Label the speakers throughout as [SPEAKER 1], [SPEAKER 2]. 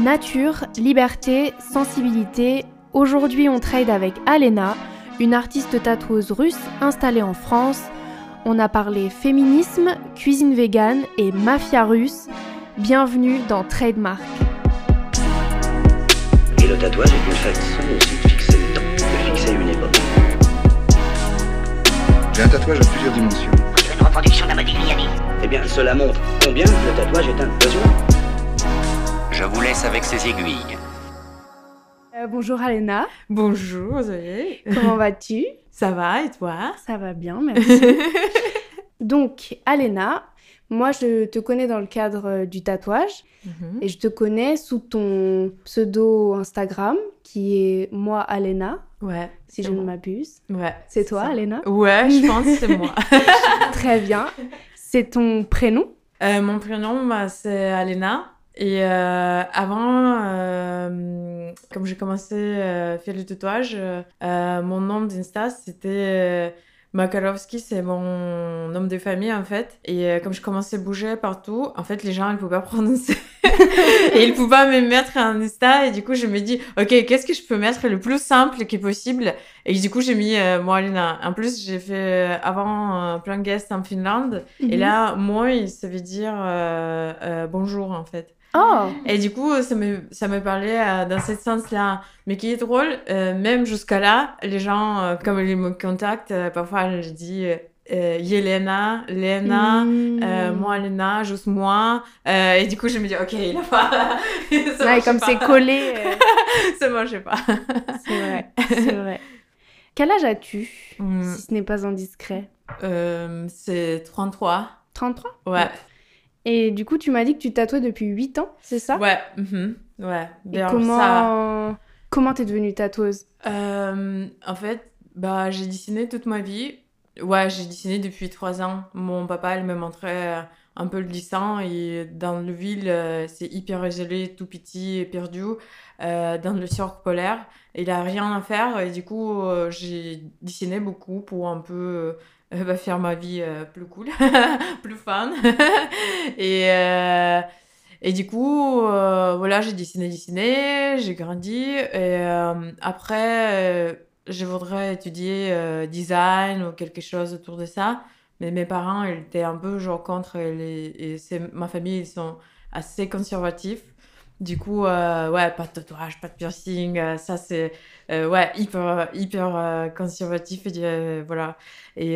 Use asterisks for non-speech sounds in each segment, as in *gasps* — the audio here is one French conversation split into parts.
[SPEAKER 1] Nature, liberté, sensibilité. Aujourd'hui, on trade avec Alena, une artiste tatoueuse russe installée en France. On a parlé féminisme, cuisine végane et mafia russe. Bienvenue dans Trademark.
[SPEAKER 2] Et le tatouage est une façon aussi de fixer le temps, de fixer une époque.
[SPEAKER 3] J'ai un tatouage à plusieurs dimensions.
[SPEAKER 4] C'est une reproduction d'un modèle.
[SPEAKER 2] Eh bien, cela montre combien le tatouage est un besoin.
[SPEAKER 4] Je vous laisse avec ces aiguilles.
[SPEAKER 1] Euh, bonjour Alena,
[SPEAKER 5] Bonjour Zoé.
[SPEAKER 1] comment vas-tu? *laughs*
[SPEAKER 5] Ça va et toi?
[SPEAKER 1] Ça va bien, merci. *laughs* Donc, Alena, moi je te connais dans le cadre euh, du tatouage
[SPEAKER 5] Mhm.
[SPEAKER 1] et je te connais sous ton pseudo Instagram qui est moi Alena,
[SPEAKER 5] Ouais.
[SPEAKER 1] si je ne m'abuse.
[SPEAKER 5] Ouais.
[SPEAKER 1] C'est toi,
[SPEAKER 5] ça.
[SPEAKER 1] Alena?
[SPEAKER 5] Ouais, je pense que c'est moi. *laughs*
[SPEAKER 1] Très bien. C'est ton prénom?
[SPEAKER 5] Euh, mon prénom, bah, c'est Alena. Et euh, avant, euh, comme j'ai commencé à faire le tatouage, euh, euh, mon nom d'Insta, c'était euh, Makarovski, c'est mon nom de famille en fait. Et euh, comme je commençais à bouger partout, en fait, les gens, ils ne pouvaient pas *laughs* prononcer. et ils ne pouvaient pas me mettre un Insta. Et du coup, je me dis, ok, qu'est-ce que je peux mettre le plus simple qui est possible? Et du coup, j'ai mis euh, moi, Alena. En plus, j'ai fait euh, avant euh, plein de guests en Finlande. Et
[SPEAKER 1] Mhm.
[SPEAKER 5] là, moi, ça veut dire euh, euh, bonjour en fait.
[SPEAKER 1] Oh
[SPEAKER 5] Et du coup, ça me, ça me parlait euh, dans ce sens-là. Mais qui est drôle, euh, même jusqu'à là, les gens, euh, comme ils me contactent, euh, parfois je dis Yelena, Lena, euh, moi Lena, juste moi. Et du coup, je me dis, ok, il a pas. *laughs* ça
[SPEAKER 1] Ouais, comme c'est collé. *laughs*
[SPEAKER 5] ça marche pas.
[SPEAKER 1] c'est vrai, c'est vrai. Quel âge as-tu,
[SPEAKER 5] Hmm,
[SPEAKER 1] si ce n'est pas indiscret?
[SPEAKER 5] C'est 33.
[SPEAKER 1] 33
[SPEAKER 5] Ouais.
[SPEAKER 1] Et du coup, tu m'as dit que tu tatouais depuis 8 ans, c'est ça?
[SPEAKER 5] Ouais. mhm, Ouais.
[SPEAKER 1] Et comment
[SPEAKER 5] ça-
[SPEAKER 1] comment t'es devenue tatoueuse?
[SPEAKER 5] Euh, en fait, bah, j'ai dessiné toute ma vie. Ouais, j'ai dessiné depuis trois ans. Mon papa, il me montrait euh, un peu le dessin et dans le ville, euh, c'est hyper isolé, tout petit et perdu, euh, dans le cercle polaire. Il a rien à faire et du coup, euh, j'ai dessiné beaucoup pour un peu euh, faire ma vie euh, plus cool, *laughs* plus fun. *laughs* et, euh, et du coup, voilà, j'ai dessiné, dessiné, j'ai grandi. Et après, je voudrais étudier design ou quelque chose autour de ça. Mais mes parents, ils étaient un peu genre contre. Les- et ma famille, ils sont assez conservatifs. Du coup, euh, ouais, pas de tatouage, pas de piercing. euh, ça, c'est euh, ouais, hyper, hyper conservatif. Et, voilà. Et,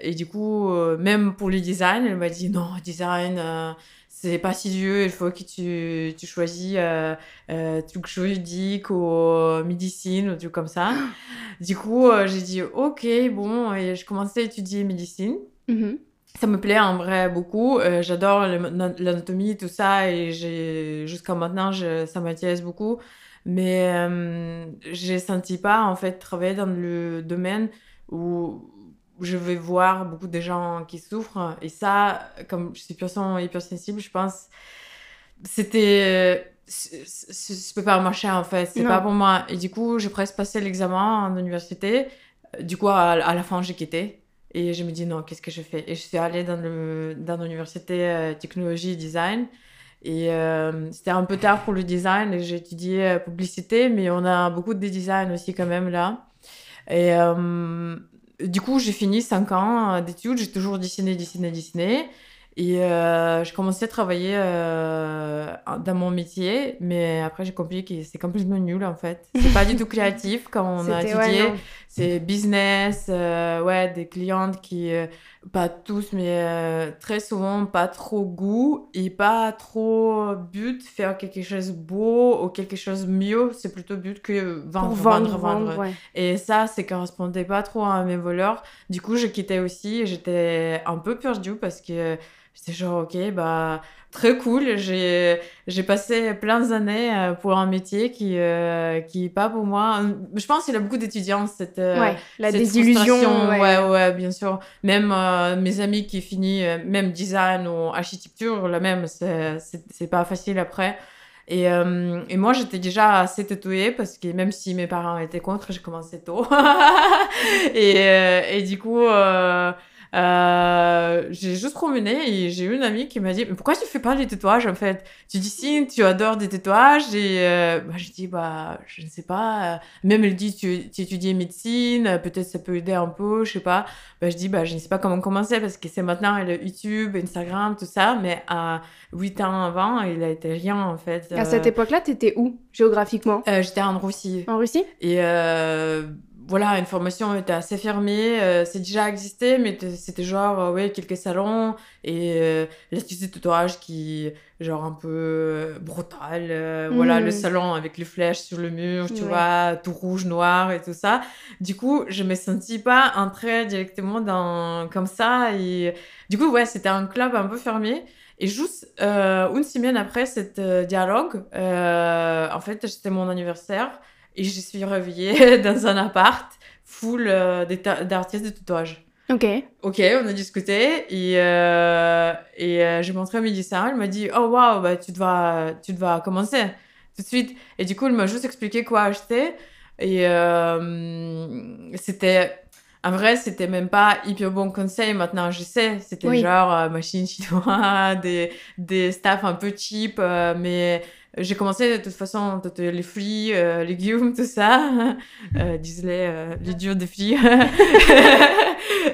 [SPEAKER 5] et du coup, même pour le design, elle m'a dit non, design, c'est pas si vieux, il faut que tu, tu choisis euh, euh, truc juridique ou médecine ou truc comme ça. *gasps* du coup, j'ai dit ok, bon, et je commençais à étudier médecine.
[SPEAKER 1] Mhm.
[SPEAKER 5] Ça me plaît en vrai beaucoup. Euh, J'adore l'anatomie, tout ça, et jusqu'à maintenant, je- ça m'intéresse beaucoup. Mais euh, j'ai senti pas en fait travailler dans le domaine où je vais voir beaucoup de gens qui souffrent. Et ça, comme je suis personne hypersensible, je pense, c'était. Je peux pas marcher en fait, c'est pas pour moi. Et du coup, j'ai presque passé l'examen en université. Du coup, à, à la fin, j'ai quitté. Et je me dis non, qu'est-ce que je fais? Et je suis allée dans le dans l'université euh, technologie design. Et euh, c'était un peu tard pour le design j'ai étudié euh, publicité, mais on a beaucoup de design aussi quand même là. Et euh, du coup, j'ai fini 5 ans d'études, j'ai toujours dessiné, dessiné, dessiné. Et euh, je commençais à travailler euh, dans mon métier, mais après j'ai compris que c'est complètement nul en fait. C'est pas du tout *laughs* créatif quand on a
[SPEAKER 1] ouais,
[SPEAKER 5] étudié.
[SPEAKER 1] non.
[SPEAKER 5] C'est business, euh, ouais, des clientes qui, euh, pas tous, mais euh, très souvent, pas trop goût et pas trop but, faire quelque chose de beau ou quelque chose mieux. C'est plutôt but que vendre,
[SPEAKER 1] Pour
[SPEAKER 5] vendre,
[SPEAKER 1] vendre, ouais.
[SPEAKER 5] Et ça, ça correspondait pas trop à mes valeurs. Du coup, je quittais aussi et j'étais un peu perdue parce que j'étais genre, ok, bah, très cool. J'ai, j'ai passé plein d'années euh, pour un métier qui, euh, qui est pas pour moi. Je pense qu'il y a beaucoup d'étudiants, cette, euh,
[SPEAKER 1] ouais, la
[SPEAKER 5] cette
[SPEAKER 1] désillusion. ouais.
[SPEAKER 5] Ouais, ouais, bien sûr. Même euh, mes amis qui finissent, euh, même design ou architecture, la même, c'est, c'est, pas facile après. Et, euh, et moi, j'étais déjà assez tatouée parce que même si mes parents étaient contre, j'ai commencé tôt. *laughs* et, euh, et du coup, euh, j'ai juste promené et j'ai eu une amie qui m'a dit mais pourquoi tu fais pas des tatouages en fait? Tu dessines tu adores des tatouages et euh, bah, j'ai dit bah je ne sais pas. Même elle dit tu, tu étudies médecine peut-être ça peut aider un peu je sais pas. Bah, je dis bah je ne sais pas comment commencer parce que c'est maintenant elle YouTube Instagram tout ça. Mais à 8 ans avant il a été rien en fait.
[SPEAKER 1] À cette
[SPEAKER 5] Euh,
[SPEAKER 1] époque-là, t'étais où géographiquement?
[SPEAKER 5] euh, j'étais en Russie.
[SPEAKER 1] En Russie?
[SPEAKER 5] Et euh, voilà, une formation était assez fermée. euh, c'est déjà existé, mais c'était genre, euh, ouais, quelques salons. Et euh, l'astuce de tatouage qui, genre, un peu euh, brutal. euh, Voilà, le salon avec les flèches sur le mur, tu
[SPEAKER 1] Ouais.
[SPEAKER 5] vois, tout rouge, noir et tout ça. Du coup, je me sentis pas entrer directement dans, comme ça. Et du coup, ouais, c'était un club un peu fermé. Et juste euh, une semaine après euh, dialogue, euh, en fait, c'était mon anniversaire et je suis réveillée *laughs* dans un appart full euh, d'artistes de tatouage.
[SPEAKER 1] Ok.
[SPEAKER 5] Ok, on a discuté et, euh, et euh, j'ai montré mes dessins. Elle m'a dit Oh waouh, bah, tu, dois, tu dois commencer tout de suite. Et du coup, elle m'a juste expliqué quoi acheter. Et euh, c'était. En vrai, c'était même pas hyper bon conseil. Maintenant, je sais. C'était
[SPEAKER 1] Oui.
[SPEAKER 5] genre machine *laughs* chinoise, des, des staffs un peu cheap. mais j'ai commencé de toute façon, toutes les fruits, euh, légumes, tout ça. *laughs* Euh, disent-les, euh, les durs des filles.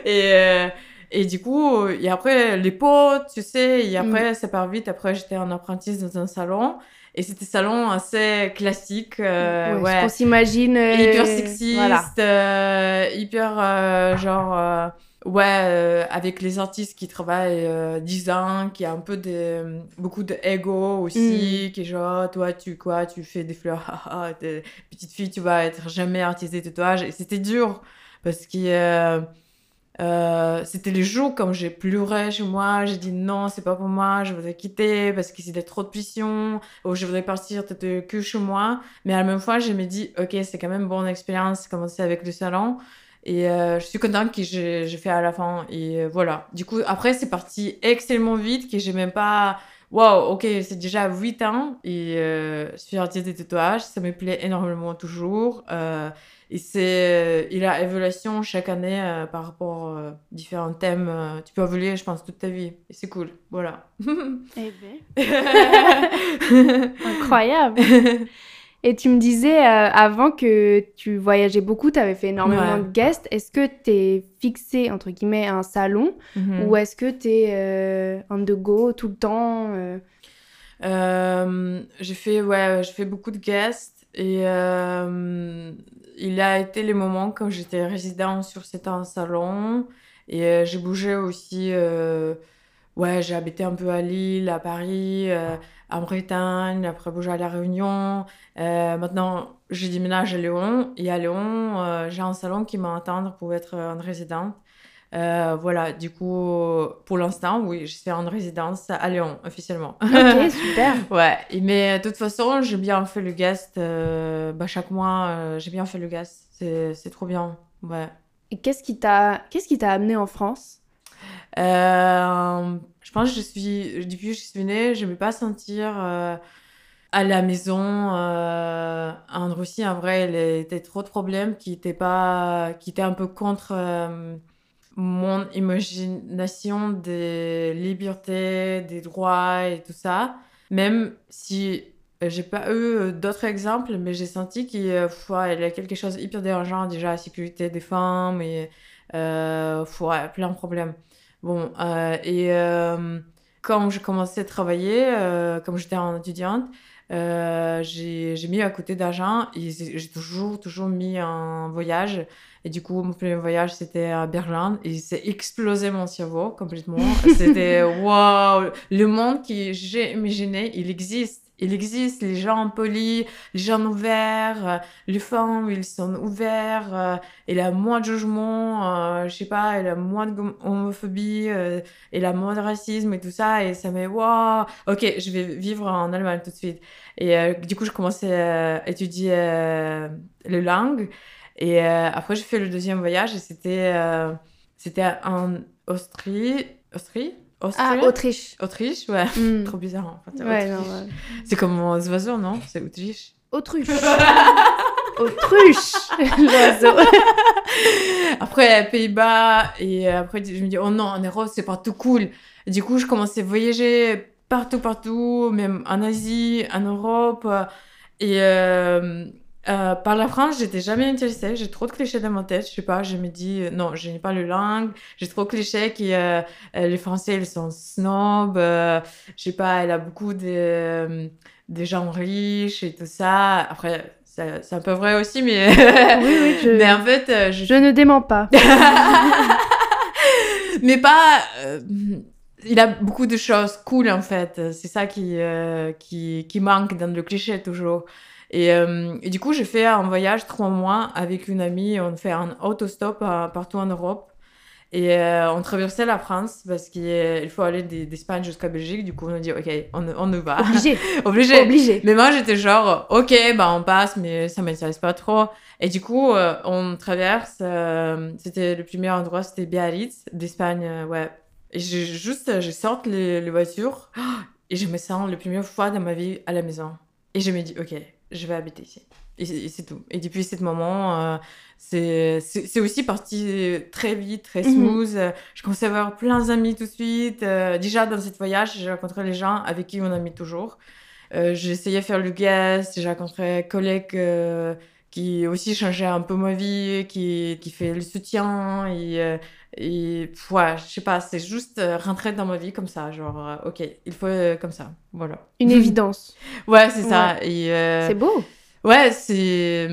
[SPEAKER 5] et, euh, et du coup, et après, les potes, tu sais, et après, ça part vite. Après, j'étais en apprenti dans un salon. Et c'était un salon assez classique. euh,
[SPEAKER 1] Ouais, qu'on s'imagine. euh,
[SPEAKER 5] hyper sexiste,
[SPEAKER 1] Voilà.
[SPEAKER 5] euh, hyper euh, genre euh, ouais euh, avec les artistes qui travaillent euh, 10 ans, qui a un peu de beaucoup d'ego aussi,
[SPEAKER 1] Mm.
[SPEAKER 5] qui est genre toi tu quoi, tu fais des fleurs, *laughs* petite fille, tu vas être jamais artiste de tatouage et c'était dur parce que euh, euh, c'était les jours comme j'ai pleuré chez moi, j'ai dit non, c'est pas pour moi, je voudrais quitter parce que c'était trop de pression, ou je voudrais partir peut-être que chez moi. Mais à la même fois, je me dis, ok, c'est quand même bonne expérience, commencer avec le salon. Et euh, je suis contente que j'ai fait à la fin. Et euh, voilà. Du coup, après, c'est parti extrêmement vite, que j'ai même pas. Waouh, ok, c'est déjà 8 ans et euh, je suis artiste de tatouage, ça me plaît énormément toujours. Euh, et c'est, il a évolution chaque année euh, par rapport à différents thèmes. tu peux évoluer, je pense, toute ta vie. Et c'est cool. Voilà. *laughs*
[SPEAKER 1] Eh ben, *laughs* incroyable. *laughs* Et tu me disais euh, avant que tu voyageais beaucoup, tu avais fait énormément
[SPEAKER 5] Ouais.
[SPEAKER 1] de guests. Est-ce que tu es fixé, entre guillemets, à un salon
[SPEAKER 5] Mhm.
[SPEAKER 1] ou est-ce que tu es on the go tout le temps euh,
[SPEAKER 5] Euh, j'ai fait, ouais, fait beaucoup de guests et euh, il a été les moments quand j'étais résident sur certains salons et euh, j'ai bougé aussi. Ouais, j'ai habité un peu à Lille, à Paris, euh, en Bretagne, après bougé à La Réunion. Euh, maintenant, je déménage à Lyon et à Lyon, euh, j'ai un salon qui m'attend pour être en résidente. Voilà, du coup, pour l'instant, oui, je suis en résidence à Lyon, officiellement.
[SPEAKER 1] Ok, *laughs* super.
[SPEAKER 5] Ouais, mais de toute façon, j'ai bien fait le guest. bah, chaque mois, j'ai bien fait le guest. C'est, trop bien. Ouais.
[SPEAKER 1] Et qu'est-ce qui t'a qu'est-ce qui t'a amené en France?
[SPEAKER 5] Euh, je pense que je suis, depuis que je suis née, je me pas sentir euh, à la maison. euh, en Russie, en vrai, il y était trop de problèmes qui étaient, pas, qui étaient un peu contre mon imagination des libertés, des droits et tout ça. Même si j'ai pas eu d'autres exemples, mais j'ai senti qu'il ouais, y a quelque chose hyper dérangeant déjà, la sécurité des femmes et euh, ouais, plein de problèmes. Bon, euh, et euh, quand j'ai commencé à travailler, euh, comme j'étais en étudiante, euh, j'ai mis à côté d'argent et j'ai j'ai toujours, toujours mis un voyage. Et du coup, mon premier voyage, c'était à Berlin et c'est explosé mon cerveau complètement. *laughs* C'était waouh! Le monde que j'ai imaginé, il existe. Il existe, les gens polis, les gens ouverts, euh, les femmes, ils sont ouverts, euh, il a moins de jugement, euh, je sais pas, il a moins de homophobie, euh, il a moins de racisme et tout ça, et ça met waouh, ok, je vais vivre en Allemagne tout de suite. Et euh, du coup, je commençais à étudier les langues, et après, j'ai fait le deuxième voyage, et c'était c'était en Austrie, Austrie,
[SPEAKER 1] Ah, Autriche.
[SPEAKER 5] Autriche, ouais,
[SPEAKER 1] Hmm. *laughs*
[SPEAKER 5] trop bizarre fait.
[SPEAKER 1] Ouais, non, ouais.
[SPEAKER 5] C'est comme aux oiseaux, non? C'est Autriche.
[SPEAKER 1] Autruche. *laughs* Autruche, *laughs* l'oiseau.
[SPEAKER 5] après Pays-Bas et après je me dis oh non en Europe c'est pas tout cool. Et du coup je commençais à voyager partout partout même en Asie, en Europe et euh, euh, par la France, j'étais jamais intéressée. J'ai trop de clichés dans ma tête. Je sais pas, je me dis, euh, non, je n'ai pas le langue. J'ai trop de clichés qui, euh, les Français, ils sont snobs. je sais pas, elle a beaucoup de, de gens riches et tout ça. Après, c'est un peu vrai aussi, mais,
[SPEAKER 1] Oui, oui, *laughs* je,
[SPEAKER 5] mais en fait, je
[SPEAKER 1] je ne dément pas. *laughs*
[SPEAKER 5] mais pas. il a beaucoup de choses cool en fait. C'est ça qui, euh, qui, qui manque dans le cliché toujours. Et, euh, et du coup, j'ai fait un voyage trois mois avec une amie. On fait un autostop euh, partout en Europe. Et euh, on traversait la France parce qu'il il faut aller des- d'Espagne jusqu'à Belgique. Du coup, on a dit, OK, on, on y va.
[SPEAKER 1] Obligé. *laughs*
[SPEAKER 5] Obligé.
[SPEAKER 1] Obligé.
[SPEAKER 5] Mais moi, j'étais genre, ok, bah on passe, mais ça m'intéresse pas trop. Et du coup, euh, on traverse. c'était le premier endroit, c'était Biarritz, d'Espagne, ouais. Et juste, je sorte les, les voitures *gasps* et je me sens la première fois dans ma vie à la maison. Et je me dis, ok, je vais habiter ici. Et c'est tout. Et depuis ce moment, euh, c'est aussi parti très vite, très
[SPEAKER 1] Mhm.
[SPEAKER 5] smooth. Je commençais à avoir plein d'amis tout de suite. Euh, déjà, dans ce voyage, j'ai rencontré les gens avec qui on a mis toujours. Euh, essayé de faire le guest, j'ai rencontré un collègue euh, qui aussi changeait un peu ma vie, qui, qui fait le soutien. Et, euh, et ouais, je sais pas, c'est juste euh, rentrer dans ma vie comme ça. Genre, euh, ok, il faut euh, comme ça. Voilà.
[SPEAKER 1] Une *laughs* évidence.
[SPEAKER 5] Ouais, c'est ça. Et, euh,
[SPEAKER 1] C'est beau.
[SPEAKER 5] Ouais, c'est.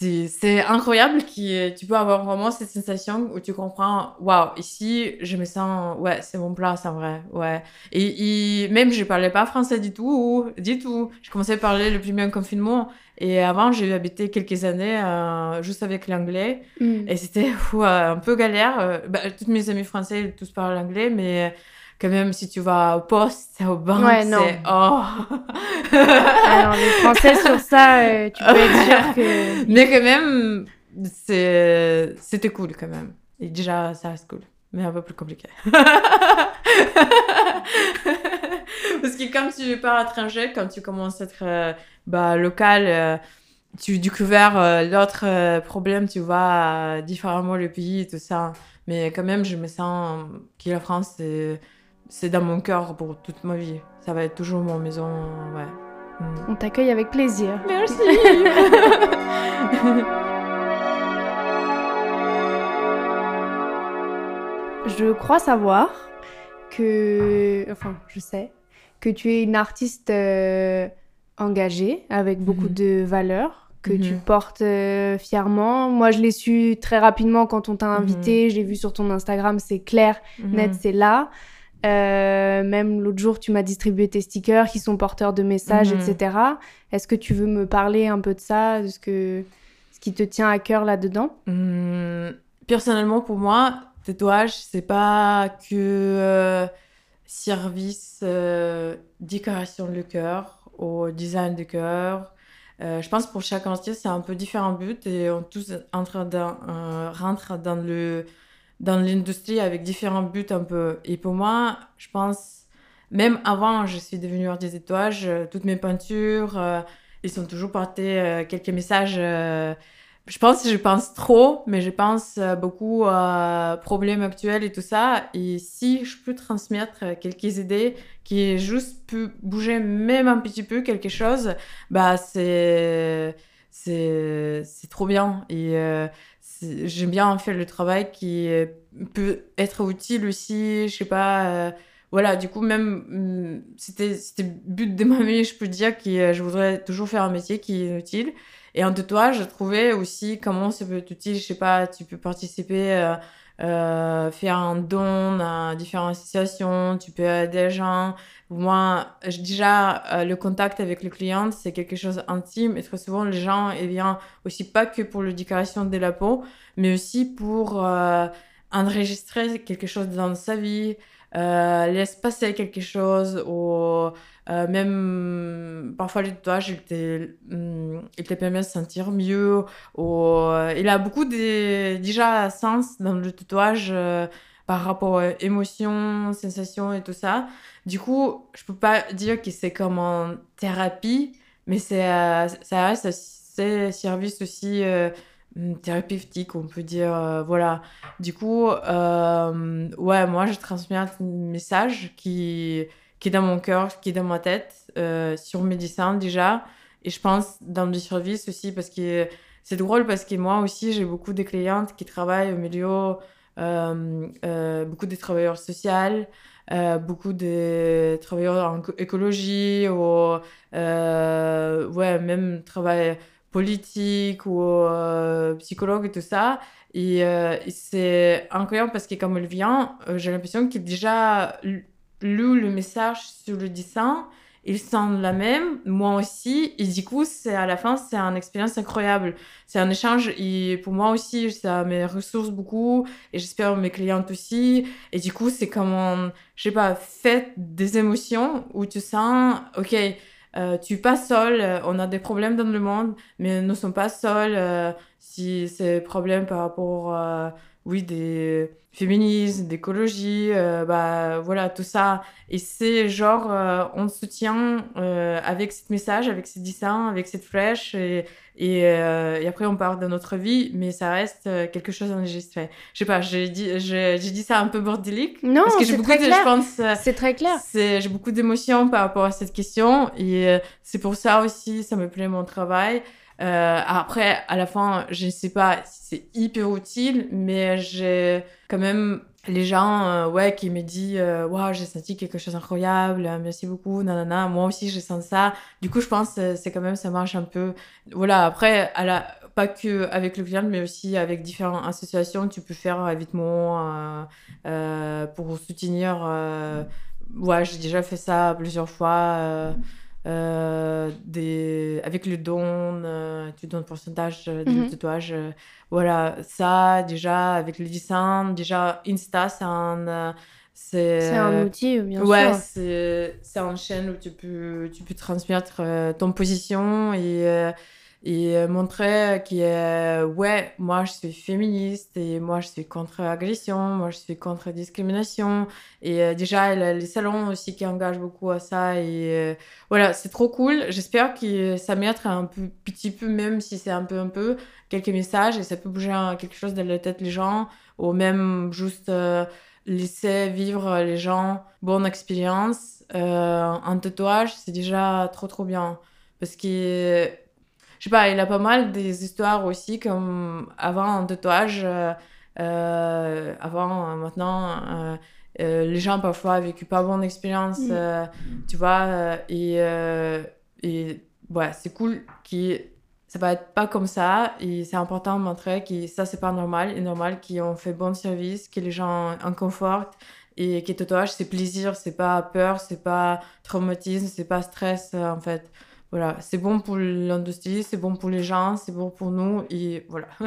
[SPEAKER 5] C'est incroyable que tu peux avoir vraiment cette sensation où tu comprends, waouh, ici, je me sens, ouais, c'est mon place en vrai, ouais. Et, et même, je parlais pas français du tout, du tout. Je commençais à parler le premier confinement. Et avant, j'ai habité quelques années euh, juste avec l'anglais.
[SPEAKER 1] Mm.
[SPEAKER 5] Et c'était *laughs* ouais, un peu galère. Euh, bah, toutes mes amis français, tous parlent anglais, mais quand même, si tu vas au poste, au banque,
[SPEAKER 1] Ouais,
[SPEAKER 5] c'est... Oh
[SPEAKER 1] Alors, les Français sur ça, euh, tu peux être sûr que. *laughs*
[SPEAKER 5] Mais quand même, c'était cool quand même. Et déjà, ça reste cool. Mais un peu plus compliqué. *laughs* Parce que quand tu pars à l'étranger, quand tu commences à être euh, bah, local, euh, tu découvres euh, l'autre problème, tu vois différemment le pays et tout ça. Mais quand même, je me sens que la France, c'est, c'est dans mon cœur pour toute ma vie. Ça va être toujours mon maison, ouais. Mm.
[SPEAKER 1] On t'accueille avec plaisir.
[SPEAKER 5] Merci *laughs*
[SPEAKER 1] Je crois savoir que, enfin, je sais que tu es une artiste euh, engagée avec beaucoup
[SPEAKER 5] Mhm.
[SPEAKER 1] de valeurs que tu
[SPEAKER 5] Mhm.
[SPEAKER 1] portes euh, fièrement. Moi, je l'ai su très rapidement quand on t'a
[SPEAKER 5] Mhm.
[SPEAKER 1] invité. Je l'ai vu sur ton Instagram, c'est clair, net, c'est là. Euh, même l'autre jour, tu m'as distribué tes stickers qui sont porteurs de messages,
[SPEAKER 5] Mhm.
[SPEAKER 1] etc. Est-ce que tu veux me parler un peu de ça, de ce que ce qui te tient à cœur là-dedans?
[SPEAKER 5] Hum, personnellement, pour moi, tatouage, c'est pas que euh, service euh, décoration de cœur au design de cœur. Je pense pour chaque artiste, c'est un peu différent but et on tous euh, rentre dans le dans l'industrie avec différents buts un peu. Et pour moi, je pense, même avant, je suis devenue artiste de tatouage, euh, toutes mes peintures, euh, ils sont toujours portés euh, quelques messages euh, je pense je pense trop, mais je pense beaucoup à problèmes actuels et tout ça. Et si je peux transmettre quelques idées qui juste peut bouger même un petit peu quelque chose, bah c'est c'est trop bien. Et j'aime bien faire le travail qui euh, peut être utile aussi. Je sais pas. euh, voilà, du coup, même, hum, c'était, le but de ma vie, je peux dire que euh, je voudrais toujours faire un métier qui est utile. Et en tatouage, je trouvais aussi comment ça peut être utile. Je sais pas, tu peux participer, euh, faire un don à différentes associations, tu peux aider les gens. Moi, déjà, euh, le contact avec le client, c'est quelque chose d'intime. Et très souvent, les gens, ils viennent aussi pas que pour la décoration de la peau, mais aussi pour euh, enregistrer quelque chose dans sa vie, laisse passer quelque chose, ou euh, même parfois le tatouage, il te, hum, il te permet de se sentir mieux. Ou, euh, il a beaucoup de déjà sens dans le tatouage euh, par rapport aux émotions, sensations et tout ça. Du coup, je peux pas dire que c'est comme en thérapie, mais c'est, euh, ça reste un service aussi euh, thérapeutique, on peut dire. euh, voilà. Du coup, euh, ouais, moi, je transmets un message qui, qui est dans mon cœur, qui est dans ma tête, euh, sur mes dessins déjà. Et je pense dans le service aussi, parce que c'est drôle, parce que moi aussi, j'ai beaucoup de clientes qui travaillent au milieu, euh, beaucoup de travailleurs sociaux, beaucoup de travailleurs en éco- écologie, ou ouais, même travail politique ou euh, psychologue et tout ça. Et, euh, et c'est incroyable parce que comme elle vient, euh, j'ai l'impression qu'il déjà lu le message sur le dessin. Ils sentent la même, moi aussi. Et du coup, c'est à la fin, c'est une expérience incroyable. C'est un échange pour moi aussi, ça me ressource beaucoup et j'espère mes clientes aussi. Et du coup, c'est comme, je sais pas, fête des émotions où tu sens, ok, euh, tu pas seul, euh, on a des problèmes dans le monde, mais nous ne sommes pas seuls. euh, si c'est problème par rapport, euh, oui, des féminismes, d'écologie, euh, bah voilà, tout ça. Et c'est genre, euh, on soutient euh, avec ce message, avec ces dessins, avec cette flèche, et, et, euh, et après on part de notre vie, mais ça reste euh, quelque chose d'enregistré. Je sais pas, j'ai dit, j'ai dit ça un peu bordélique.
[SPEAKER 1] Non,
[SPEAKER 5] parce que j'ai
[SPEAKER 1] c'est
[SPEAKER 5] beaucoup de, je pense,
[SPEAKER 1] C'est très clair.
[SPEAKER 5] J'ai beaucoup d'émotions par rapport à cette question et c'est pour ça aussi, ça me plaît mon travail. Euh, après, à la fin, je ne sais pas si c'est hyper utile, mais j'ai quand même les gens euh, ouais, qui me disent euh, Waouh, j'ai senti quelque chose d'incroyable, merci beaucoup, nanana. Moi aussi, j'ai senti ça. Du coup, je pense que c'est quand même, ça marche un peu. Voilà, après, pas que avec le client, mais aussi avec différentes associations, tu peux faire évitement euh, pour soutenir. ouais, j'ai déjà fait ça plusieurs fois. Euh, des... Avec le don, euh, tu donnes un pourcentage euh, de
[SPEAKER 1] Mhm.
[SPEAKER 5] tatouage. euh, voilà, ça, déjà, avec le dessin, déjà, Insta, c'est un. c'est
[SPEAKER 1] un outil, bien
[SPEAKER 5] ouais,
[SPEAKER 1] sûr.
[SPEAKER 5] c'est c'est une chaîne où tu peux, tu peux transmettre ton position et, et euh, montrer que, euh, ouais, moi je suis féministe et moi je suis contre l'agression, moi je suis contre discrimination. Et euh, déjà, les salons aussi qui engagent beaucoup à ça. Et voilà, c'est trop cool. J'espère que ça mettre un peu, petit peu, même si c'est un peu, un peu, quelques messages et ça peut bouger quelque chose dans la tête des gens ou même juste. laisser vivre les gens bonne expérience un tatouage c'est déjà trop trop bien parce que je sais pas il a pas mal des histoires aussi comme avant un tatouage euh, euh, avant euh, maintenant les gens parfois ont vécu pas bonne expérience tu vois et et ouais c'est cool qui ça va être pas comme ça et c'est important de montrer que ça c'est pas normal et normal qu'on fait bon service que les gens en confortent et que le tatouage c'est plaisir c'est pas peur c'est pas traumatisme c'est pas stress en fait voilà c'est bon pour l'industrie c'est bon pour les gens c'est bon pour nous et voilà *laughs*
[SPEAKER 1] Eh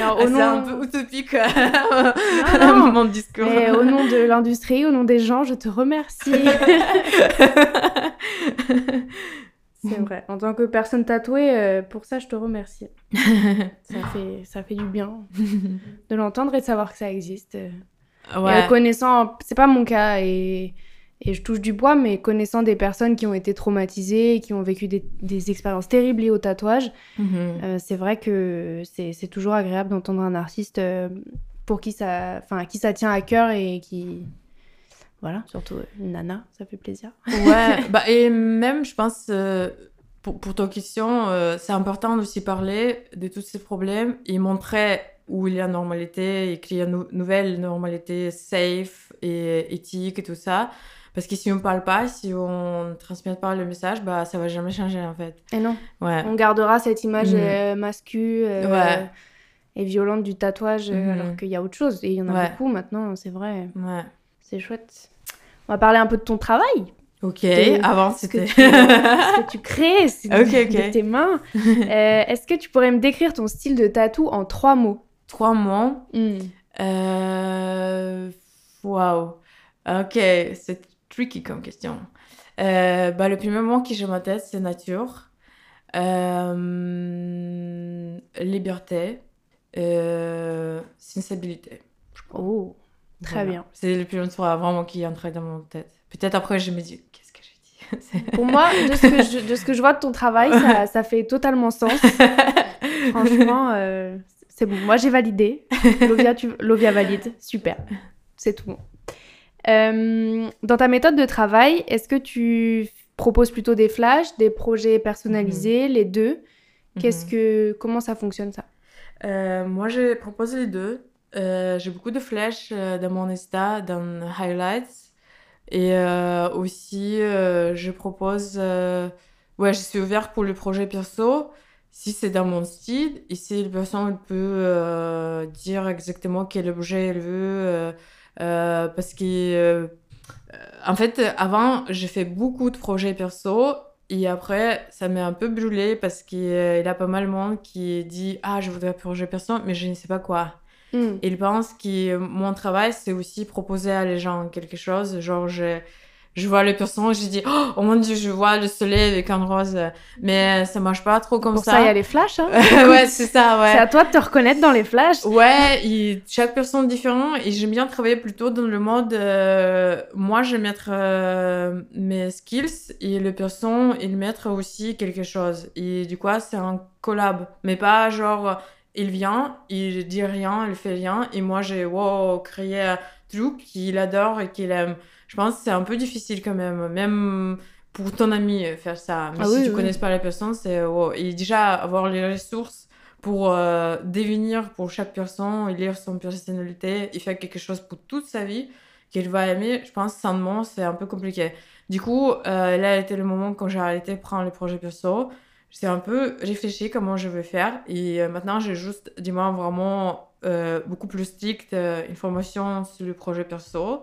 [SPEAKER 5] Ah, c'est
[SPEAKER 1] nom-
[SPEAKER 5] un peu utopique *laughs*
[SPEAKER 1] non.
[SPEAKER 5] mon discours
[SPEAKER 1] Mais au nom de l'industrie, au nom des gens, je te remercie. *laughs* C'est vrai. En tant que personne tatouée, euh, pour ça, je te remercie. Ça fait, ça fait du bien de l'entendre et de savoir que ça existe.
[SPEAKER 5] Ouais
[SPEAKER 1] connaissant, c'est pas mon cas et, et je touche du bois, mais connaissant des personnes qui ont été traumatisées, qui ont vécu des, des expériences terribles liées au tatouage,
[SPEAKER 5] Mhm.
[SPEAKER 1] euh, c'est vrai que c'est toujours agréable d'entendre un artiste euh, pour qui ça, enfin, qui ça tient à cœur et qui, voilà, surtout une nana, ça fait plaisir.
[SPEAKER 5] Ouais, *laughs* bah, et même, je pense, euh, pour, pour ta question, euh, c'est important aussi parler de tous ces problèmes et montrer où il y a normalité et qu'il y a une nouvelle normalité safe et éthique et tout ça. Parce que si on parle pas, si on ne transmet pas le message, bah, ça va jamais changer en fait.
[SPEAKER 1] Et non,
[SPEAKER 5] Ouais.
[SPEAKER 1] on gardera cette image
[SPEAKER 5] Mhm.
[SPEAKER 1] euh, mascu euh,
[SPEAKER 5] Ouais.
[SPEAKER 1] et violente du tatouage, euh,
[SPEAKER 5] Mhm.
[SPEAKER 1] alors qu'il y a autre chose. Et il y en a
[SPEAKER 5] Ouais.
[SPEAKER 1] beaucoup maintenant, c'est vrai.
[SPEAKER 5] Ouais.
[SPEAKER 1] C'est chouette. On va parler un peu de ton travail.
[SPEAKER 5] Ok, *laughs* avant c'était.
[SPEAKER 1] tu, *laughs* ce que tu crées, c'est de,
[SPEAKER 5] Ok, ok.
[SPEAKER 1] de tes mains. *laughs* Euh, Est-ce que tu pourrais me décrire ton style de tatou en trois mots?
[SPEAKER 5] Trois mois.
[SPEAKER 1] Hmm.
[SPEAKER 5] Euh... Waouh. Ok, c'est tricky comme question. Euh, bah, le premier mot qui j'ai ma tête, c'est nature. Euh, Liberté. Euh... Sensibilité.
[SPEAKER 1] Oh, très
[SPEAKER 5] Voilà.
[SPEAKER 1] bien.
[SPEAKER 5] C'est le premier mot vraiment qui est entré dans mon tête. Peut-être après, je me dis, qu'est-ce que j'ai dit
[SPEAKER 1] Pour moi, *laughs* de ce, que je, de ce que je vois de ton travail, ça, ça fait totalement sens. *laughs* Franchement, euh, c'est bon. Moi, j'ai validé. Lovia, tu... Lovia valide. Super. C'est tout bon. Euh, dans ta méthode de travail, est-ce que tu proposes plutôt des flashs, des projets personnalisés, les deux? Qu'est-ce
[SPEAKER 5] Mhm.
[SPEAKER 1] que comment ça fonctionne ça?
[SPEAKER 5] Euh, moi, j'ai proposé les deux. Euh, j'ai beaucoup de euh, dans mon Insta, dans Highlights. Et aussi, je propose... Ouais, je suis ouverte pour le projet perso, si c'est dans mon style. Et si la personne peut euh, dire exactement quel objet elle veut. euh, euh, parce que... euh, en fait, avant, j'ai fait beaucoup de projets perso. Et après, ça m'a un peu brûlé parce qu'il y a pas mal de monde qui dit Ah, je voudrais un projet perso, mais je ne sais pas quoi.
[SPEAKER 1] Hmm.
[SPEAKER 5] Et il pense que mon travail, c'est aussi proposer à les gens quelque chose. Genre, je, je vois les personnes, je dis Oh, mon dieu, je vois le soleil avec un rose. Mais ça marche pas trop comme
[SPEAKER 1] Pour
[SPEAKER 5] ça.
[SPEAKER 1] ça, il y a les flashs. Hein. *laughs*
[SPEAKER 5] ouais, c'est ça, ouais.
[SPEAKER 1] C'est à toi de te reconnaître dans les flashs.
[SPEAKER 5] Ouais, et chaque personne est différente et j'aime bien travailler plutôt dans le mode euh, moi je vais mettre euh, mes skills et le personne il mettre aussi quelque chose et du coup c'est un collab mais pas genre il vient il dit rien il fait rien et moi j'ai wow créé un truc qu'il adore et qu'il aime je pense que c'est un peu difficile quand même même pour ton ami euh, faire ça mais
[SPEAKER 1] Ah
[SPEAKER 5] si
[SPEAKER 1] oui,
[SPEAKER 5] tu
[SPEAKER 1] oui.
[SPEAKER 5] connais pas la personne c'est wow. et déjà avoir les ressources pour euh, devenir pour chaque personne et lire son personnalité et faire quelque chose pour toute sa vie qu'elle va aimer, je pense sincèrement c'est un peu compliqué. Du coup, euh, là était le moment quand j'ai arrêté de prendre les projets perso. J'ai un peu réfléchi comment je vais faire et euh, maintenant j'ai juste dis-moi vraiment euh, beaucoup plus strict euh, information sur le projet perso.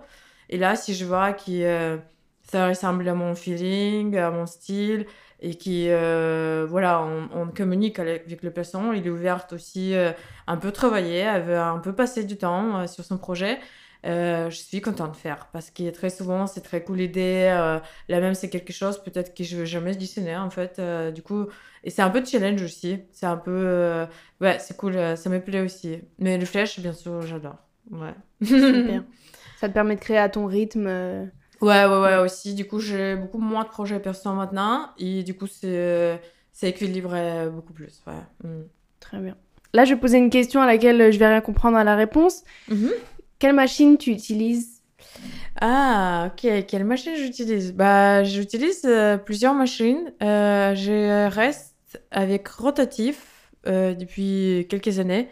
[SPEAKER 5] Et là, si je vois que euh, ça ressemble à mon feeling, à mon style, et qui euh, voilà on, on communique avec le personne il est ouvert aussi euh, un peu travailler elle veut un peu passer du temps euh, sur son projet je suis contente de faire. Parce que très souvent c'est très cool l'idée là même c'est quelque chose peut-être que je vais jamais dessiner en fait du coup et c'est un peu de challenge aussi. C'est un peu ouais c'est cool ça me plaît aussi. Mais le flash bien sûr j'adore. Ouais.
[SPEAKER 1] Super. *laughs* Ça te permet de créer à ton rythme. euh,
[SPEAKER 5] Ouais, ouais, ouais, aussi. Du coup, j'ai beaucoup moins de projets perso maintenant. Et du coup, c'est c'est équilibré beaucoup plus. Ouais. Mm.
[SPEAKER 1] Très bien. Là, je vais poser une question à laquelle je vais rien comprendre à la réponse. Quelle machine tu utilises?
[SPEAKER 5] Ah, ok. Quelle machine j'utilise? Bah, j'utilise euh, plusieurs machines. Euh, je reste avec rotatif euh, depuis quelques années.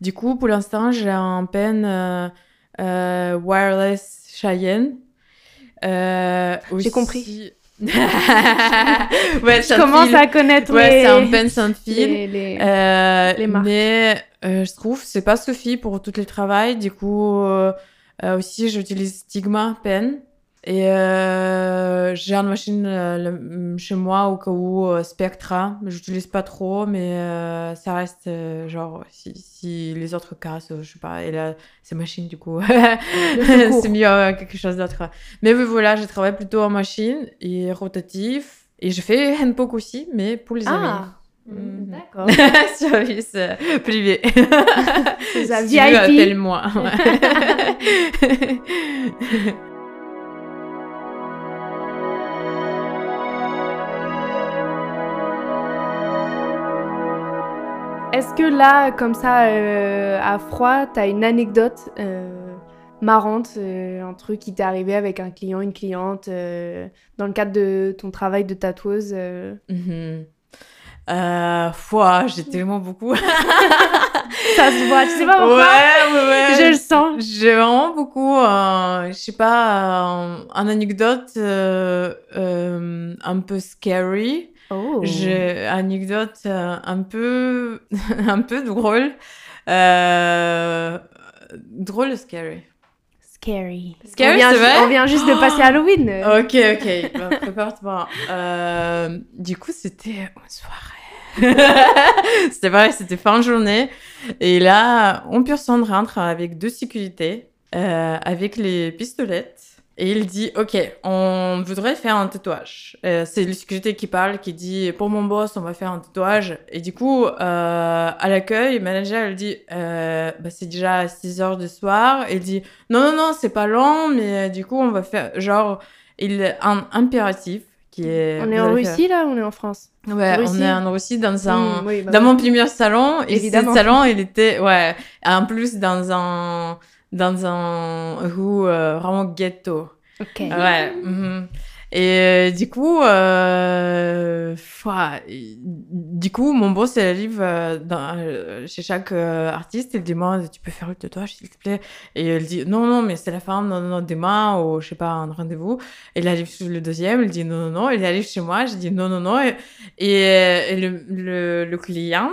[SPEAKER 5] Du coup, pour l'instant, j'ai un pen euh, wireless Cheyenne. Euh,
[SPEAKER 1] J'ai
[SPEAKER 5] aussi-
[SPEAKER 1] compris. *laughs*
[SPEAKER 5] ouais,
[SPEAKER 1] Je commence à connaître
[SPEAKER 5] Ouais,
[SPEAKER 1] les...
[SPEAKER 5] c'est un pen sans fil.
[SPEAKER 1] les- les-
[SPEAKER 5] Euh,
[SPEAKER 1] Les marques.
[SPEAKER 5] Mais euh, je trouve c'est pas suffit pour tout le travail. Du coup, euh, aussi, j'utilise Stigma Pen. Et euh, j'ai une machine euh, le- chez moi au cas où euh, Spectra. mais J'utilise pas trop, mais ça reste genre si, si les autres cassent, je sais pas. Et là, c'est machine du coup. *laughs* c'est mieux quelque chose d'autre. Mais oui, voilà, je travaille plutôt en machine et rotatif. Et je fais handpoke aussi, mais pour les amis.
[SPEAKER 1] Ah,
[SPEAKER 5] Mhm.
[SPEAKER 1] d'accord. *laughs*
[SPEAKER 5] Service privé. *laughs*
[SPEAKER 1] C'est ça, VIP.
[SPEAKER 5] appelle-moi.
[SPEAKER 1] Est-ce que là, comme ça, euh, à froid, t'as une anecdote euh, marrante, euh, un truc qui t'est arrivé avec un client, une cliente, dans le cadre de ton travail de tatoueuse
[SPEAKER 5] foi, j'ai tellement beaucoup. *laughs*
[SPEAKER 1] Ça se voit, tu sais pas pourquoi?
[SPEAKER 5] Ouais, ouais, ouais.
[SPEAKER 1] Je le sens.
[SPEAKER 5] J'ai vraiment beaucoup, je sais pas, une anecdote un peu scary.
[SPEAKER 1] Oh.
[SPEAKER 5] J'ai une anecdote euh, un peu, *laughs* un peu drôle. Euh, drôle ou scary?
[SPEAKER 1] Scary.
[SPEAKER 5] Scary,
[SPEAKER 1] on,
[SPEAKER 5] c'est vrai?
[SPEAKER 1] on vient juste de *gasps* passer Halloween.
[SPEAKER 5] Ok, ok, bah, prépare-toi. Euh, du coup, c'était une soirée. *laughs* c'était vrai, c'était fin de journée. Et là, une personne rentre avec deux sécurités, euh, avec les pistolets. Et il dit, OK, on voudrait faire un tatouage. Euh, c'est le sécurité qui parle, qui dit, pour mon boss, on va faire un tatouage. Et du coup, euh, à l'accueil, le manager, elle dit, euh, bah, c'est déjà 6 heures du soir. Il dit, non, non, non, c'est pas long, mais euh, du coup, on va faire, genre, il un impératif qui est.
[SPEAKER 1] On est en. Russie là ou on est en France
[SPEAKER 5] Ouais,
[SPEAKER 1] Russie
[SPEAKER 5] on est en Russie dans un.
[SPEAKER 1] Mm, oui, bah
[SPEAKER 5] dans
[SPEAKER 1] oui.
[SPEAKER 5] mon premier salon, et ce salon, il était, ouais, en plus dans un, dans un rue euh, vraiment ghetto.
[SPEAKER 1] Ok.
[SPEAKER 5] Ouais. mhm. Et euh, du coup, euh, du coup, mon boss, elle arrive euh, dans, euh, chez chaque artiste, elle demande, tu peux faire le tatouage, s'il te plaît? Et elle dit, non, non, mais c'est la fin, non, non, non, demain, ou je sais pas, un rendez-vous. Elle arrive sur le deuxième, elle dit, non, non, non. Elle arrive chez moi, je dis, non, non, non. Et, et, et le, le, le client,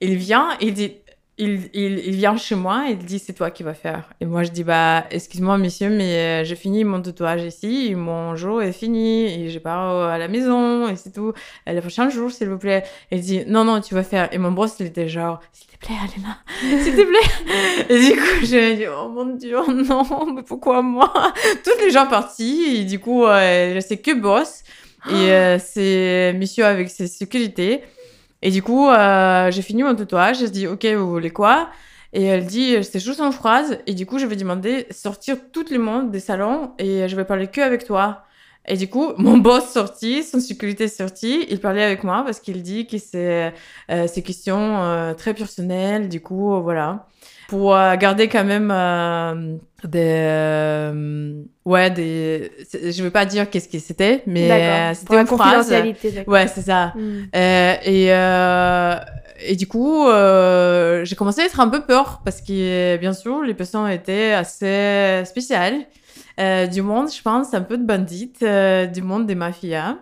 [SPEAKER 5] il vient, il dit, il, il, il vient chez moi et il dit c'est toi qui vas faire. Et moi je dis bah excuse-moi monsieur mais euh, j'ai fini mon tatouage ici, mon jour est fini et je pars à la maison et c'est tout. Et le prochain jour s'il vous plaît. Et il dit non non tu vas faire. Et mon boss il était genre s'il te plaît Alena, *laughs* s'il te plaît. Et du coup je dis oh mon dieu *laughs* non mais pourquoi moi? Tous les gens partis et du coup euh, c'est que boss et euh, c'est monsieur avec ses sécurités. Et du coup, euh, j'ai fini mon tatouage. Je dis, OK, vous voulez quoi? Et elle dit, c'est juste une phrase. Et du coup, je vais demander sortir tout le monde des salons et je vais parler que avec toi. Et du coup, mon boss sorti, son sécurité sorti, il parlait avec moi parce qu'il dit que c'est euh, ces questions euh, très personnelles. Du coup, euh, voilà. Pour euh, garder quand même euh, des. euh, ouais, des. Je vais pas dire qu'est-ce que c'était, mais c'était une phrase.
[SPEAKER 1] confidentialité.
[SPEAKER 5] Ouais, c'est ça.
[SPEAKER 1] Mm.
[SPEAKER 5] Euh, et, euh, et du coup, euh, j'ai commencé à être un peu peur parce que, bien sûr, les personnes étaient assez spéciales. Euh, du monde, je pense, un peu de bandites, euh, du monde des mafias.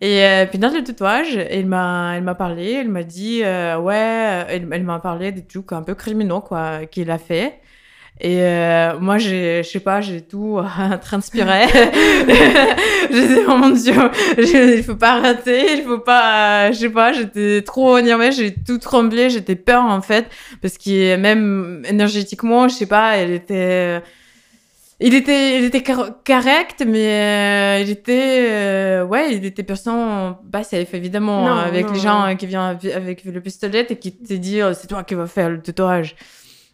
[SPEAKER 5] Et euh, puis dans le tatouage, elle m'a, elle m'a parlé, elle m'a dit, euh, ouais, elle, elle m'a parlé des trucs un peu criminaux, quoi, qu'il a fait. Et euh, moi, j'ai, je sais pas, j'ai tout euh, *laughs* transpiré. *laughs* j'ai dit, oh mon dieu, je- il faut pas rater, il faut pas, euh, je sais pas, j'étais trop énervée, j'ai tout tremblé, j'étais peur en fait, parce que même énergétiquement, je sais pas, elle était, il était, il était cor- correct, mais euh, il était, euh, ouais, il était personne pas safe évidemment
[SPEAKER 1] Non,
[SPEAKER 5] avec
[SPEAKER 1] non,
[SPEAKER 5] les gens
[SPEAKER 1] non.
[SPEAKER 5] qui viennent avec- le pistolet et qui te disent c'est toi qui vas faire le tatouage.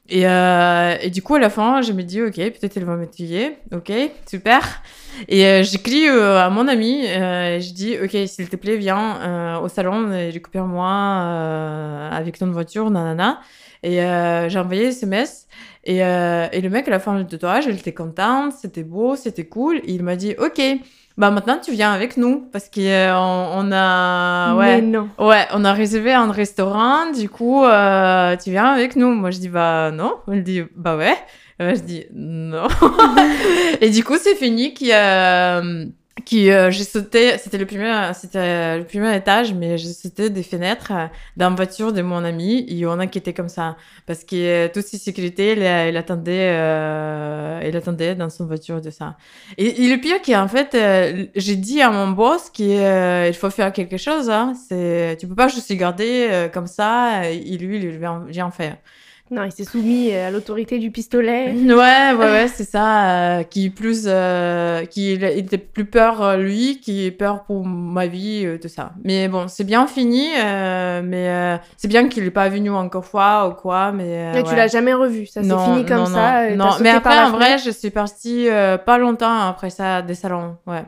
[SPEAKER 5] Et, euh, et du coup, à la fin, je me dis, ok, peut-être elle va me tuer. Ok, super. Et euh, j'écris euh, à mon ami, euh, je dis, ok, s'il te plaît, viens euh, au salon et récupère-moi euh, avec ton voiture, nanana. Et euh, j'ai envoyé SMS. Et, euh, et le mec, à la fin du tatouage, il était content, c'était beau, c'était cool. Et il m'a dit, ok, bah maintenant tu viens avec nous parce qu'on on a, ouais.
[SPEAKER 1] Mais non.
[SPEAKER 5] Ouais, on a réservé un restaurant, du coup, euh, tu viens avec nous. Moi, je dis, bah non. Elle dit, bah ouais. Et moi, je dis, non. *laughs* et du coup, c'est fini qui, euh, qui euh, j'ai sauté, c'était le premier, c'était le premier étage, mais j'ai sauté des fenêtres euh, dans la voiture de mon ami. Y en a qui étaient comme ça. Parce que euh, toutes ces sécurités, il, il attendait, euh, il attendait dans son voiture de ça. Et, et le pire, qui en fait, euh, j'ai dit à mon boss qu'il faut faire quelque chose. Hein. C'est, tu peux pas juste se garder euh, comme ça. Et lui, il vient, vient faire.
[SPEAKER 1] Non, il s'est soumis euh, à l'autorité du pistolet. *laughs*
[SPEAKER 5] Ouais, ouais, ouais, c'est ça. euh, qui plus, euh, qui il était plus peur euh, lui, qui peur pour ma vie, euh, tout ça. Mais bon, c'est bien fini. euh, mais euh, c'est bien qu'il est pas venu encore fois ou quoi. Mais euh,
[SPEAKER 1] Mais tu
[SPEAKER 5] ouais.
[SPEAKER 1] l'as jamais revu. Ça s'est fini comme
[SPEAKER 5] non,
[SPEAKER 1] ça.
[SPEAKER 5] Non, non. mais après, en vrai, je suis partie euh, pas longtemps après ça des salons. Ouais.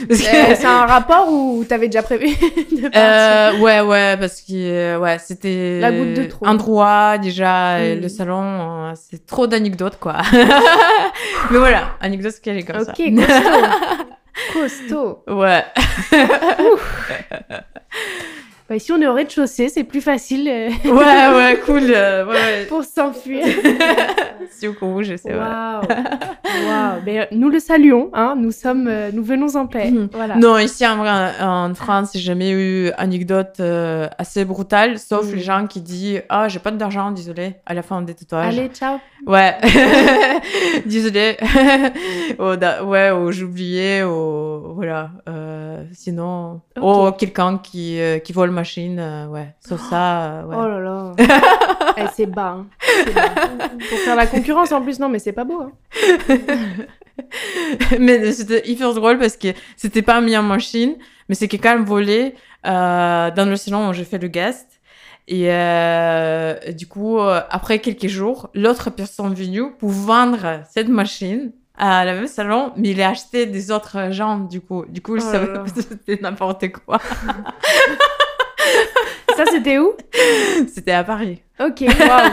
[SPEAKER 1] Euh, c'est un rapport ou t'avais déjà prévu *laughs* de partir?
[SPEAKER 5] Euh, ouais, ouais, parce que euh, ouais, c'était
[SPEAKER 1] La goutte de trop.
[SPEAKER 5] un droit déjà,
[SPEAKER 1] Mm.
[SPEAKER 5] le salon, c'est trop d'anecdotes quoi. *laughs* Mais voilà, anecdote qu'elle est comme
[SPEAKER 1] Ok,
[SPEAKER 5] ça.
[SPEAKER 1] costaud. *laughs* costaud.
[SPEAKER 5] Ouais.
[SPEAKER 1] Bah, ici, on est au rez-de-chaussée, c'est plus facile euh, *laughs*
[SPEAKER 5] Ouais, ouais, cool. euh, ouais, *laughs*
[SPEAKER 1] pour s'enfuir. *laughs*
[SPEAKER 5] C'est au rouge, c'est vrai.
[SPEAKER 1] Waouh. Waouh. Mais euh, nous le saluons, hein. Nous sommes, euh, nous venons en paix.
[SPEAKER 5] Mhm.
[SPEAKER 1] Voilà.
[SPEAKER 5] Non, ici en, en France, j'ai jamais eu anecdote euh, assez brutale, sauf
[SPEAKER 1] Mm.
[SPEAKER 5] les gens qui disent ah j'ai pas d'argent, désolé, à la fin des tatouages.
[SPEAKER 1] Allez, ciao.
[SPEAKER 5] Ouais, désolé. oh, da- ouais, ou j'oubliais, ou voilà. Euh, sinon,
[SPEAKER 1] Ok.
[SPEAKER 5] oh quelqu'un qui qui vole machine, euh, ouais. Sauf ça, euh, ouais.
[SPEAKER 1] Oh là là. *laughs* Eh, c'est bas. hein. C'est bas. Pour faire la concurrence en plus, non, mais c'est pas beau. Hein. *laughs*
[SPEAKER 5] mais c'était hyper drôle parce que c'était pas mis en machine, mais c'est quelqu'un volé euh, dans le salon où j'ai fait le guest. Et euh, du coup, euh, après quelques jours, l'autre personne venue pour vendre cette machine à la même salon, mais il a acheté des autres gens, du coup. Du coup,
[SPEAKER 1] Oh *laughs*
[SPEAKER 5] c'était n'importe quoi.
[SPEAKER 1] Ça, c'était où? *laughs*
[SPEAKER 5] C'était à Paris.
[SPEAKER 1] Ok, waouh.